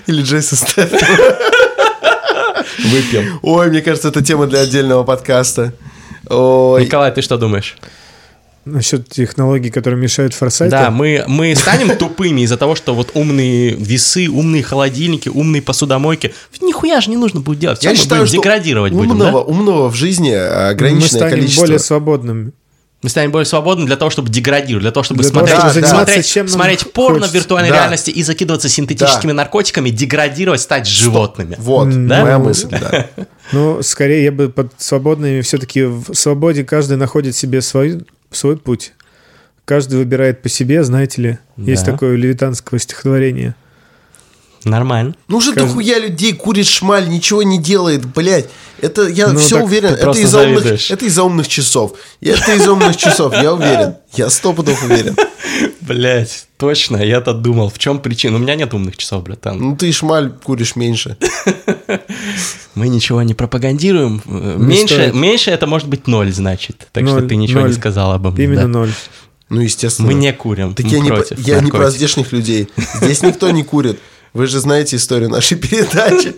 Speaker 1: Или Джейсон Стэттем.
Speaker 2: Выпьем.
Speaker 1: Ой, мне кажется, это тема для отдельного подкаста. Ой,
Speaker 2: Николай, ты что думаешь?
Speaker 3: Насчет технологий, которые мешают форсайту.
Speaker 2: Да, мы, мы станем тупыми из-за того, что вот умные весы, умные холодильники, умные посудомойки. Нихуя же не нужно будет делать. Всё
Speaker 1: я
Speaker 2: мы
Speaker 1: считаю,
Speaker 2: будем
Speaker 1: что
Speaker 2: деградировать будем,
Speaker 1: умного,
Speaker 2: да?
Speaker 1: умного в жизни а,
Speaker 3: мы
Speaker 1: ограниченное
Speaker 3: станем
Speaker 1: количество.
Speaker 3: более свободными.
Speaker 2: Мы станем более свободны для того, чтобы деградировать, для того, чтобы
Speaker 3: Для того,
Speaker 2: смотреть,
Speaker 1: чтобы заниматься
Speaker 2: смотреть,
Speaker 3: чем
Speaker 2: смотреть порно в
Speaker 3: хочется.
Speaker 2: виртуальной
Speaker 1: Да.
Speaker 2: реальности и закидываться синтетическими наркотиками, деградировать, стать животными.
Speaker 1: Вот,
Speaker 2: Да?
Speaker 1: моя мысль, да.
Speaker 3: Ну, скорее, я бы под свободными все-таки в свободе каждый находит себе свой, свой путь. Каждый выбирает по себе, знаете ли. Есть
Speaker 2: Да.
Speaker 3: такое левитанское стихотворение.
Speaker 2: Нормально.
Speaker 1: Ну же
Speaker 3: Каждый-
Speaker 1: дохуя людей курит шмаль, ничего не делает, блядь. Это я
Speaker 3: Ну,
Speaker 1: все уверен. Это из-за умных, это из-за умных часов. Это из-за умных часов, я уверен. Я сто пудов уверен.
Speaker 2: Блять, точно, я-то думал, в чем причина. У меня нет умных часов, братан.
Speaker 1: Ну ты шмаль куришь меньше.
Speaker 2: Мы ничего не пропагандируем. Э, Меньше, меньше это может быть ноль, значит. Так что ты ничего не сказал обо мне.
Speaker 3: Именно
Speaker 2: да.
Speaker 3: ноль.
Speaker 1: Ну, естественно.
Speaker 2: Мы не курим.
Speaker 1: Так
Speaker 2: мы
Speaker 1: я, не,
Speaker 2: против
Speaker 1: я не про здешних людей. Здесь никто не курит. Вы же знаете историю нашей передачи.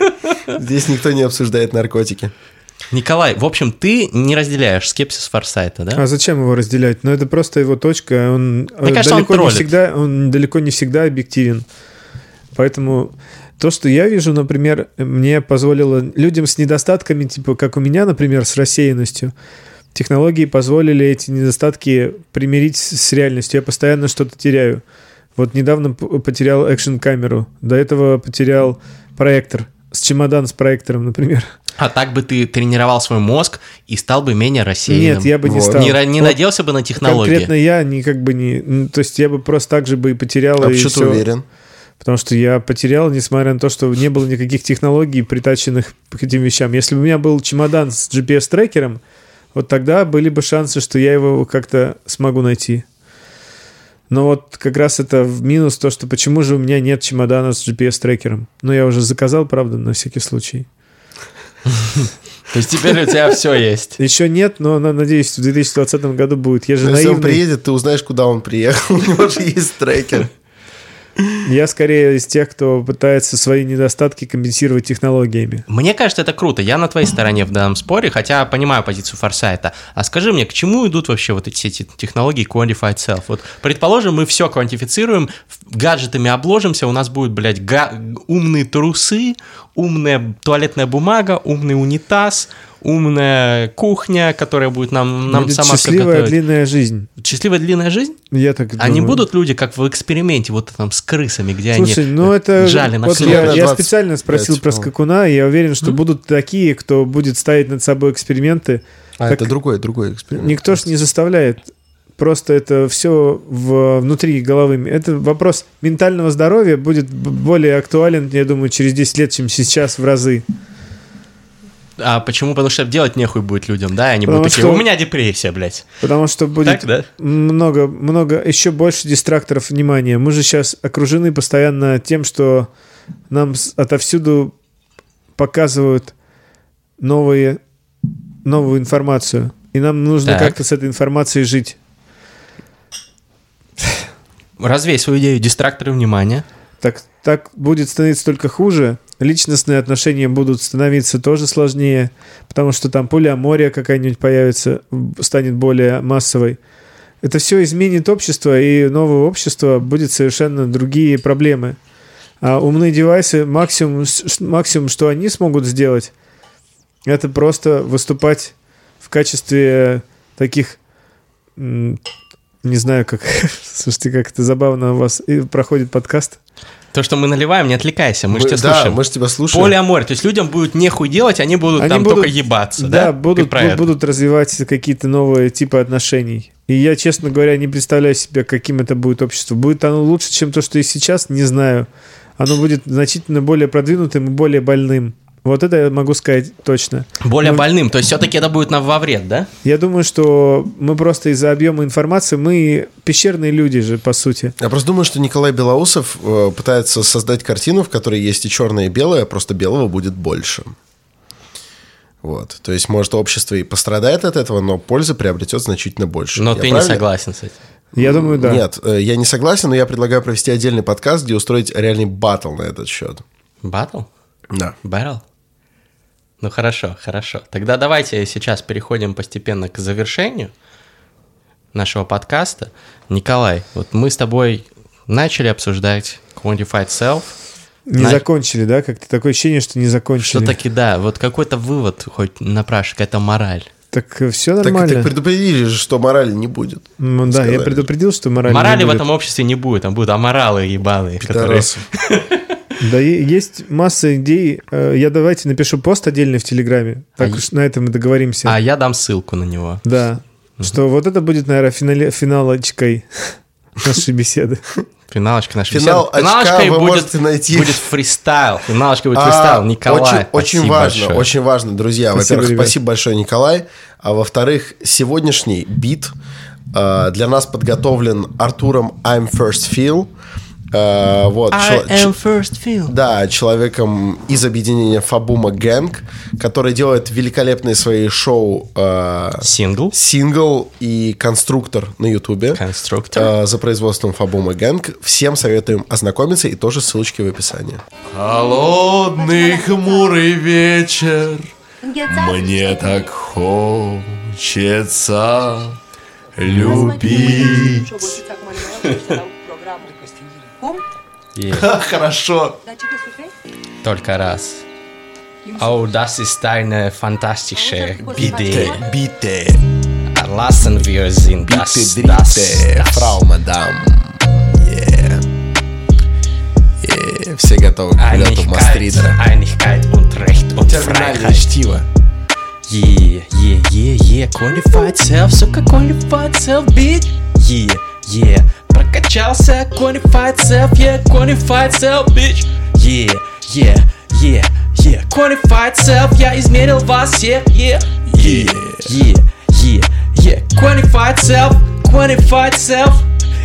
Speaker 1: Здесь никто не обсуждает наркотики.
Speaker 2: Николай, в общем, ты не разделяешь скепсис Форсайта, да?
Speaker 3: А зачем его разделять? Ну, это просто его точка. Он
Speaker 2: Мне
Speaker 3: э,
Speaker 2: кажется, он
Speaker 3: далеко не
Speaker 2: троллит.
Speaker 3: всегда, он далеко не всегда объективен. Поэтому то, что я вижу, например, мне позволило людям с недостатками, типа как у меня, например, с рассеянностью, технологии позволили эти недостатки примирить с реальностью. Я постоянно что-то теряю. Вот недавно потерял экшн-камеру, до этого потерял проектор, с чемодан с проектором, например.
Speaker 2: А так бы ты тренировал свой мозг и стал бы менее рассеянным.
Speaker 3: Нет, я бы не
Speaker 1: Вот.
Speaker 3: стал.
Speaker 2: Не, не
Speaker 3: Вот
Speaker 2: надеялся бы на технологии.
Speaker 3: Конкретно я не как бы не... ну, То есть я бы просто так же бы и потерял.
Speaker 1: А
Speaker 3: и
Speaker 1: почему ты
Speaker 3: всё.
Speaker 1: уверен?
Speaker 3: Потому что я потерял, несмотря на то, что не было никаких технологий, притаченных к этим вещам. Если бы у меня был чемодан с GPS-трекером, вот тогда были бы шансы, что я его как-то смогу найти. Но вот как раз это в минус то, что почему же у меня нет чемодана с GPS-трекером. Но я уже заказал, правда, на всякий случай.
Speaker 2: То есть теперь у тебя все есть.
Speaker 3: Еще нет, но на- надеюсь, в 2020 году будет. Я же
Speaker 1: Если он приедет, ты узнаешь, куда он приехал. У него же есть трекер.
Speaker 3: Я скорее из тех, кто пытается свои недостатки компенсировать технологиями.
Speaker 2: Мне кажется, это круто. Я на твоей стороне в данном споре, хотя понимаю позицию Форсайта. А скажи мне, к чему идут вообще вот эти эти технологии Quantified Self? Вот, предположим, мы все квантифицируем, гаджетами обложимся, у нас будут, блядь, умные трусы, умная туалетная бумага, умный унитаз, умная кухня, которая будет нам, нам
Speaker 3: Будет
Speaker 2: сама
Speaker 3: счастливая
Speaker 2: готовить.
Speaker 3: длинная жизнь.
Speaker 2: Счастливая длинная жизнь?
Speaker 3: Я так
Speaker 2: А не
Speaker 3: думаю.
Speaker 2: будут люди, как в эксперименте, вот там с крысами, где
Speaker 3: Слушай,
Speaker 2: они
Speaker 3: ну это...
Speaker 2: жали на
Speaker 3: вот
Speaker 2: хлеб?
Speaker 3: я, я
Speaker 1: 25,
Speaker 3: специально спросил про
Speaker 1: по-моему.
Speaker 3: скакуна, и я уверен, что будут такие, кто будет ставить над собой эксперименты.
Speaker 1: А, это другой, другой эксперимент.
Speaker 3: Никто ж не заставляет. Просто это все внутри головы. Это вопрос ментального здоровья будет более актуален, я думаю, через 10 лет, чем сейчас в разы.
Speaker 2: А почему? Потому что делать нехуй будет людям, да? и Они
Speaker 3: Потому
Speaker 2: будут такие,
Speaker 3: что-
Speaker 2: у меня депрессия, блядь.
Speaker 3: Потому что будет
Speaker 2: Так, да?
Speaker 3: много, много, еще больше дистракторов внимания. Мы же сейчас окружены постоянно тем, что нам отовсюду показывают новые, новую информацию. И нам нужно
Speaker 2: Так.
Speaker 3: как-то с этой информацией жить.
Speaker 2: Развей свою идею дистракторы внимания.
Speaker 3: Так, так будет становиться только хуже. Личностные отношения будут становиться тоже сложнее, потому что там полиамория какая-нибудь появится, станет более массовой. Это все изменит общество, и новое общество будет совершенно другие проблемы. А умные девайсы, максимум, максимум, что они смогут сделать, это просто выступать в качестве таких, не знаю, как, слушайте, как это забавно у вас и проходит подкаст.
Speaker 2: То, что мы наливаем, не отвлекайся, мы, же тебя
Speaker 1: да,
Speaker 2: слушаем.
Speaker 1: мы же тебя слушаем.
Speaker 2: Полиамор, то есть людям будет нехуй делать, они будут
Speaker 3: Они
Speaker 2: там
Speaker 3: будут-
Speaker 2: только ебаться,
Speaker 3: Да,
Speaker 2: да?
Speaker 3: будут,
Speaker 2: Ты про
Speaker 3: бу-
Speaker 2: это.
Speaker 3: будут развивать какие-то новые типы отношений. И я, честно говоря, не представляю себе, каким это будет общество. Будет оно лучше, чем то, что и сейчас, не знаю. Оно будет значительно более продвинутым и более больным Вот это я могу сказать точно.
Speaker 2: Более
Speaker 3: Ну,
Speaker 2: больным. То есть все-таки это будет нам во вред, да?
Speaker 3: Я думаю, что мы просто из-за объема информации, мы пещерные люди же, по сути.
Speaker 1: Я просто думаю, что Николай Белоусов э, пытается создать картину, в которой есть и черное, и белое, просто белого будет больше. Вот. То есть, может, общество и пострадает от этого, но пользы приобретет значительно больше.
Speaker 2: Но
Speaker 1: Я
Speaker 2: ты не
Speaker 1: правильно?
Speaker 2: согласен с этим.
Speaker 3: Я думаю, да.
Speaker 1: Нет, э, я не согласен, но я предлагаю провести отдельный подкаст, где устроить реальный батл на этот счет.
Speaker 2: Батл?
Speaker 1: Да.
Speaker 2: Бэрл? Ну хорошо, хорошо. Тогда давайте сейчас переходим постепенно к завершению нашего подкаста. Николай, вот мы с тобой начали обсуждать Quantified Self.
Speaker 3: Не
Speaker 2: На-
Speaker 3: закончили, да? Как-то такое ощущение, что не закончили.
Speaker 2: Что таки да, вот какой-то вывод хоть напрашивай, какая-то мораль.
Speaker 3: Так все
Speaker 1: Так,
Speaker 3: нормально.
Speaker 1: так предупредили же, что морали не будет.
Speaker 3: М, да, я
Speaker 1: сказали.
Speaker 3: предупредил, что мораль не
Speaker 2: Морали в этом обществе не будет, там будут аморалы ебаные, которые...
Speaker 3: Да, есть масса идей. Э, Я давайте напишу пост отдельный в Телеграме. Так
Speaker 2: А
Speaker 3: уж на этом мы договоримся.
Speaker 2: А я дам ссылку на него.
Speaker 3: Да. Что вот это будет, наверное, финале, финалочкой нашей беседы.
Speaker 2: Финалочка нашей
Speaker 1: Финал
Speaker 2: беседы. Финалочкой
Speaker 1: вы
Speaker 2: будет,
Speaker 1: можете найти.
Speaker 2: будет фристайл. Финалочка будет
Speaker 1: А,
Speaker 2: фристайл. Николай,
Speaker 1: очень, очень важно,
Speaker 2: большое.
Speaker 1: очень важно, друзья. Во-первых, спасибо большое, Николай. А во-вторых, сегодняшний бит э, для нас подготовлен Артуром I'm First Feel. Э, вот, чел- ч-
Speaker 2: first feel.
Speaker 1: да, человеком из объединения Фабума Гэнг, который делает великолепные свои шоу э,
Speaker 2: Сингл.
Speaker 1: Сингл и Конструктор на Ютубе.
Speaker 2: Конструктор.
Speaker 1: э, за производством Фабума Гэнг. Всем советуем ознакомиться и тоже ссылочки в описании. Холодный хмурый вечер, мне так хочется любить. Хорошо.
Speaker 2: только раз. Oh, das ist eine fantastische Idee.
Speaker 1: Бите,
Speaker 2: Lassen wir sind das,
Speaker 1: бите,
Speaker 2: das,
Speaker 1: дрите,
Speaker 2: das.
Speaker 1: фрау мадам. Yeah. Yeah. Все готовы к прилету
Speaker 2: Einigkeit,
Speaker 1: Мастридера.
Speaker 2: Einigkeit und Recht und
Speaker 1: Терминальное
Speaker 2: Freiheit.
Speaker 1: чтиво.
Speaker 2: Yeah, yeah, yeah, yeah, qualified self, сука, qualified self, bitch. Yeah, yeah, прокачался, qualified self, yeah, qualified self, bitch. Yeah, yeah, yeah, yeah, qualified self, я измерил вас всех, yeah, yeah, yeah, yeah, yeah, qualified self, qualified self.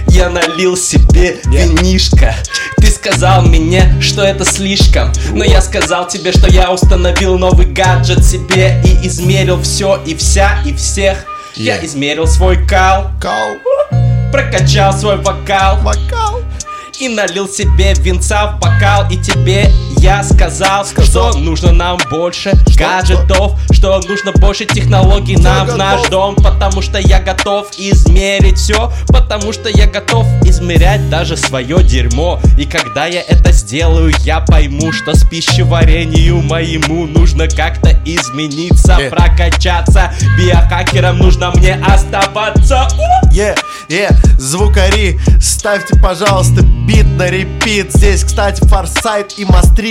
Speaker 2: Я налил себе винишко Ты сказал мне, что это слишком Но я сказал тебе, что я установил новый гаджет себе И измерил все и вся и всех Я
Speaker 1: Yeah.
Speaker 2: измерил свой кал
Speaker 1: Кал,
Speaker 2: Прокачал свой вокал
Speaker 1: вокал.
Speaker 2: И налил себе винца в бокал И тебе я сказал, что нужно нам больше гаджетов Что нужно больше технологий нам в наш дом Потому что я готов измерить все Потому что я готов измерять даже свое дерьмо. И когда я это сделаю, я пойму, что с пищеварению моему Нужно как-то измениться,
Speaker 1: Э.
Speaker 2: прокачаться. Биохакером нужно мне оставаться!
Speaker 1: Е, е, звукари, ставьте, пожалуйста, бит на репит. Здесь, кстати, Форсайт и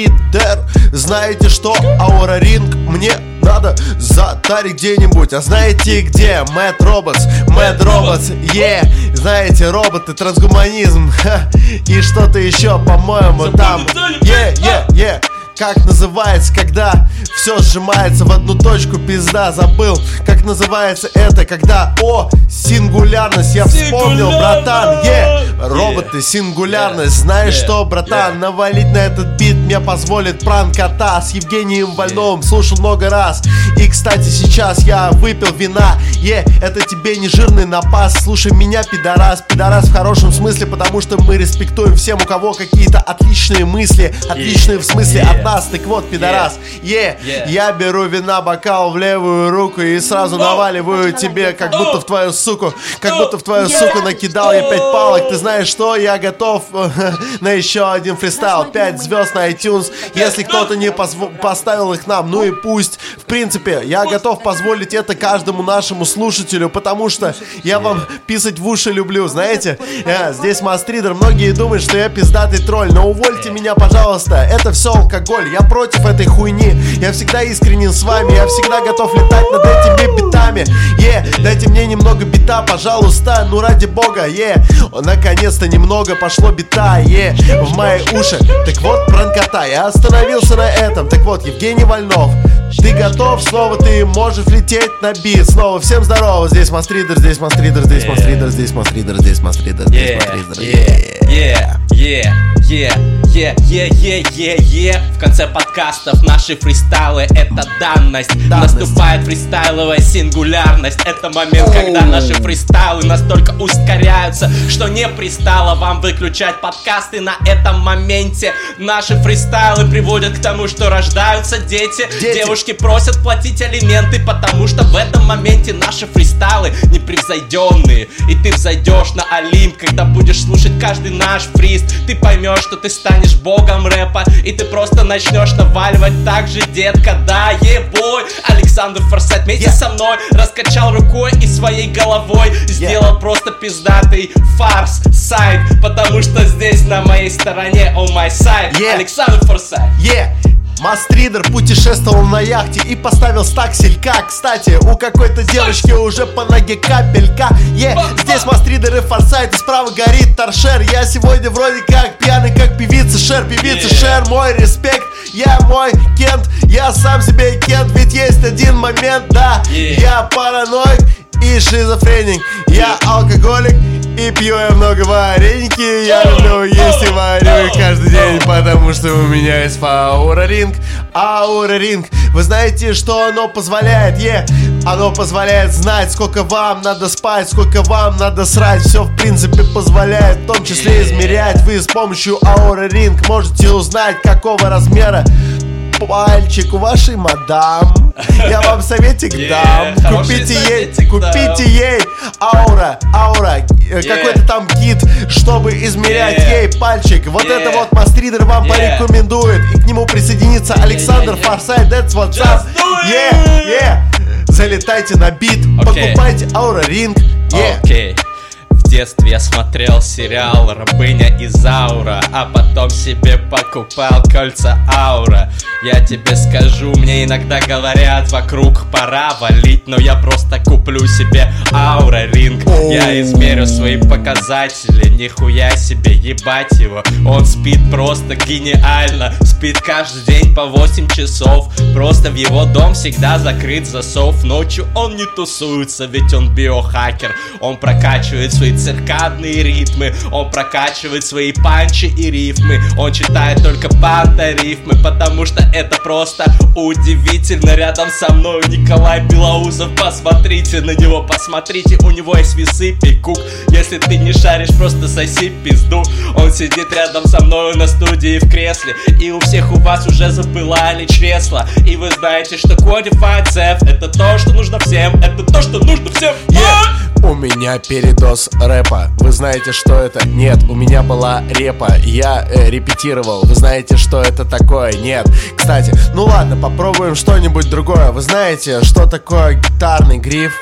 Speaker 1: Мастридер Знаете что, Аура Ринг мне надо затарить где-нибудь. А знаете где? Мэтт Роботс, Мэтт Роботс, е Знаете, роботы, трансгуманизм. Ха, И что-то еще, по-моему, там. Е, е, е как называется, когда все сжимается в одну точку, пизда, забыл. Как называется это, когда, о, сингулярность, я вспомнил, братан, е Роботы, сингулярность, знаешь что, братан, навалить на этот бит мне позволит пранк кота С Евгением Вольновым. Слушал много раз. И, кстати, сейчас я выпил вина, е Это тебе не жирный напас, слушай меня, пидорас. Пидорас в хорошем смысле, потому что мы респектуем всем, у кого какие-то отличные мысли. Отличные в смысле от нас, так вот, пидорас. Е,
Speaker 2: Yeah.
Speaker 1: я беру вина, бокал в левую руку И сразу наваливаю тебе, как будто в твою суку Как будто в твою суку накидал я пять палок. Ты знаешь что, я готов на еще один фристайл. Пять звезд на iTunes. Если кто-то не поставил их нам, ну и пусть. В принципе, я готов позволить это каждому нашему слушателю Потому что я вам писать в уши люблю, знаете. Э, Здесь Мастридер, многие думают, что я пиздатый тролль Но увольте меня, пожалуйста, это все алкоголь Я против этой хуйни. Я всегда искренен с вами Я всегда готов летать над этими битами. Е, yeah, дайте мне немного бита, пожалуйста Ну ради бога, е. Yeah. Наконец-то немного пошло бита, е yeah. В мои уши. Так вот, пранкота Я остановился на этом. Так вот, Евгений Вольнов ты готов, снова ты можешь лететь на бит. Снова всем здорово, здесь Мастридер, здесь Мастридер, здесь Мастридер, здесь Мастридер, здесь Мастридер, здесь Мастридер.
Speaker 2: Yeah, yeah, yeah, yeah, yeah, yeah, yeah, yeah В конце подкастов наши фристайлы это данность, данность. Наступает фристайловая сингулярность. Это момент, когда наши фристайлы настолько ускоряются Что не пристало вам выключать подкасты. На этом моменте Наши фристайлы приводят к тому, что рождаются дети, дети. Девушки просят платить алименты Потому что в этом моменте наши фристайлы непревзойденные И ты взойдешь на Олимп, когда будешь слушать каждый наш фрист. Ты поймешь, что ты станешь богом рэпа И ты просто начнешь наваливать так же, детка Да, ебой Александр Форсайт вместе yeah. со мной Раскачал рукой и своей головой Сделал yeah. просто пиздатый фарс сайт Потому что здесь на моей стороне, on my side yeah. Александр Форсайт
Speaker 1: Yeah Мастридер путешествовал на яхте и поставил стакселька Кстати, у какой-то девочки уже по ноге капелька. Е, yeah, здесь Мастридер и Форсайт, и справа горит торшер. Я сегодня вроде как пьяный, как певица Шер, певица yeah. Шер, мой респект. Я мой Кент, я сам себе Кент. Ведь есть один момент, да, yeah. я параноик и шизофреник. Я алкоголик и пью я много вареники Я люблю есть и варю каждый день Потому что у меня есть Аура Ринг Аура Ринг Вы знаете, что оно позволяет? Е, yeah. оно позволяет знать, сколько вам надо спать Сколько вам надо срать Все в принципе позволяет В том числе измерять Вы с помощью Аура Ринг можете узнать, какого размера пальчик вашей мадам. Я вам советик дам. Купите ей, купите ей аура, аура, э, какой-то там кит, чтобы измерять ей пальчик. Вот это вот Мастридер вам порекомендует. И к нему присоединится Александр Форсайт. That's what's up. Yeah, yeah. Залетайте на бит, покупайте аура ринг. Yeah
Speaker 2: детстве я смотрел сериал «Рабыня из Аура», а потом себе покупал кольца Аура. Я тебе скажу, мне иногда говорят, вокруг пора валить, но я просто куплю себе Аура Ринг. Я измерю свои показатели, нихуя себе, ебать его. Он спит просто гениально, спит каждый день по 8 часов. Просто в его дом всегда закрыт засов. Ночью он не тусуется, ведь он биохакер. Он прокачивает свои циркадные ритмы. Он прокачивает свои панчи и рифмы. Он читает только панта-рифмы Потому что это просто удивительно. Рядом со мной Николай Белоусов. Посмотрите на него, посмотрите У него есть весы, пикук. Если ты не шаришь, просто соси пизду. Он сидит рядом со мной на студии в кресле. И у всех у вас уже запылали чресла. И вы знаете, что Qualified Self Это то, что нужно всем. Это то, что нужно всем.
Speaker 1: Yeah. У меня передоз рэпа Вы знаете, что это? Нет, у меня была репа Я э, репетировал Вы знаете, что это такое? Нет Кстати, ну ладно, попробуем что-нибудь другое Вы знаете, что такое гитарный гриф?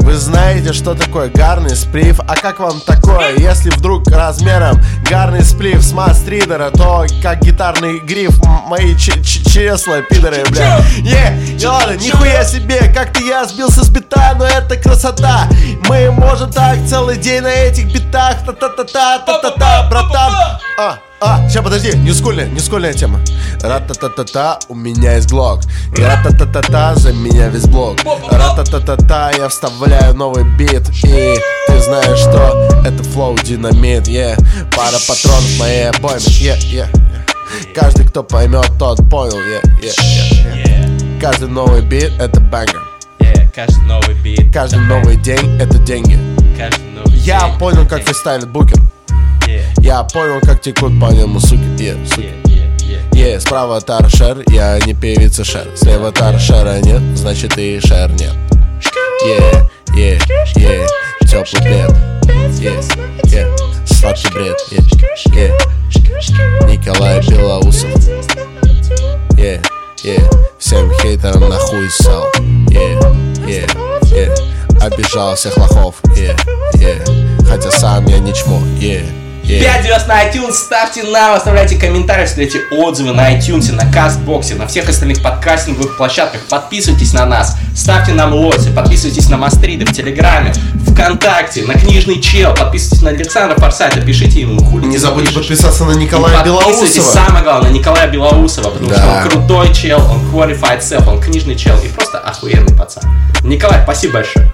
Speaker 1: Вы знаете, что такое гарный сплив? А как вам такое, если вдруг размером гарный сплив с мастридера, то как гитарный гриф мои чресла, пидоры, бля. Не, не ладно, нихуя себе, как-то я сбился с бита, но это красота. Мы можем так целый день на этих битах, та-та-та-та, та-та-та, братан. А, а, сейчас подожди, не скольная, не скольная тема. Ра-та-та-та-та, у меня есть. И ра-та-та-та-та, за меня весь блок. Ра-та-та-та-та, я вставляю новый бит. И ты знаешь, что это flow динамит, yeah. Пара патронов моей обойме, yeah, yeah, yeah. Каждый, кто поймет, тот понял, yeah, yeah, yeah. Каждый новый бит — это banger.
Speaker 2: Yeah, каждый новый бит.
Speaker 1: Каждый новый день — это деньги.
Speaker 2: Каждый новый
Speaker 1: Я
Speaker 2: день
Speaker 1: понял, как фристайлит букинг. Я понял, как текут по нему суки, yeah, суки. Yeah, yeah, справа торшер, я не певица шер. Слева торшера нет, значит и шер нет. Yeah, yeah, yeah, теплый плед. Yeah, yeah, сладкий бред. Yeah, yeah, Николай Белоусов. Yeah, yeah, всем хейтерам нахуй ссал Yeah, yeah, yeah, обижал всех лохов. Yeah, yeah, хотя сам я не чмо. Yeah Yeah.
Speaker 2: 5 звезд на iTunes, ставьте нам, оставляйте комментарии, оставляйте отзывы на iTunes, на Кастбоксе, на всех остальных подкастинговых площадках. Подписывайтесь на нас, ставьте нам лоси, подписывайтесь на Мастриды в Телеграме, ВКонтакте, на Книжный Чел, подписывайтесь на Александра Форсайта, пишите ему, хули
Speaker 1: Не забудьте
Speaker 2: пишешь.
Speaker 1: подписаться на
Speaker 2: И
Speaker 1: Николая
Speaker 2: подписывайтесь,
Speaker 1: Белоусова.
Speaker 2: самое главное, на Николая Белоусова, потому
Speaker 1: Да.
Speaker 2: что он крутой чел, он qualified self, он книжный чел и просто охуенный пацан. Николай, спасибо большое.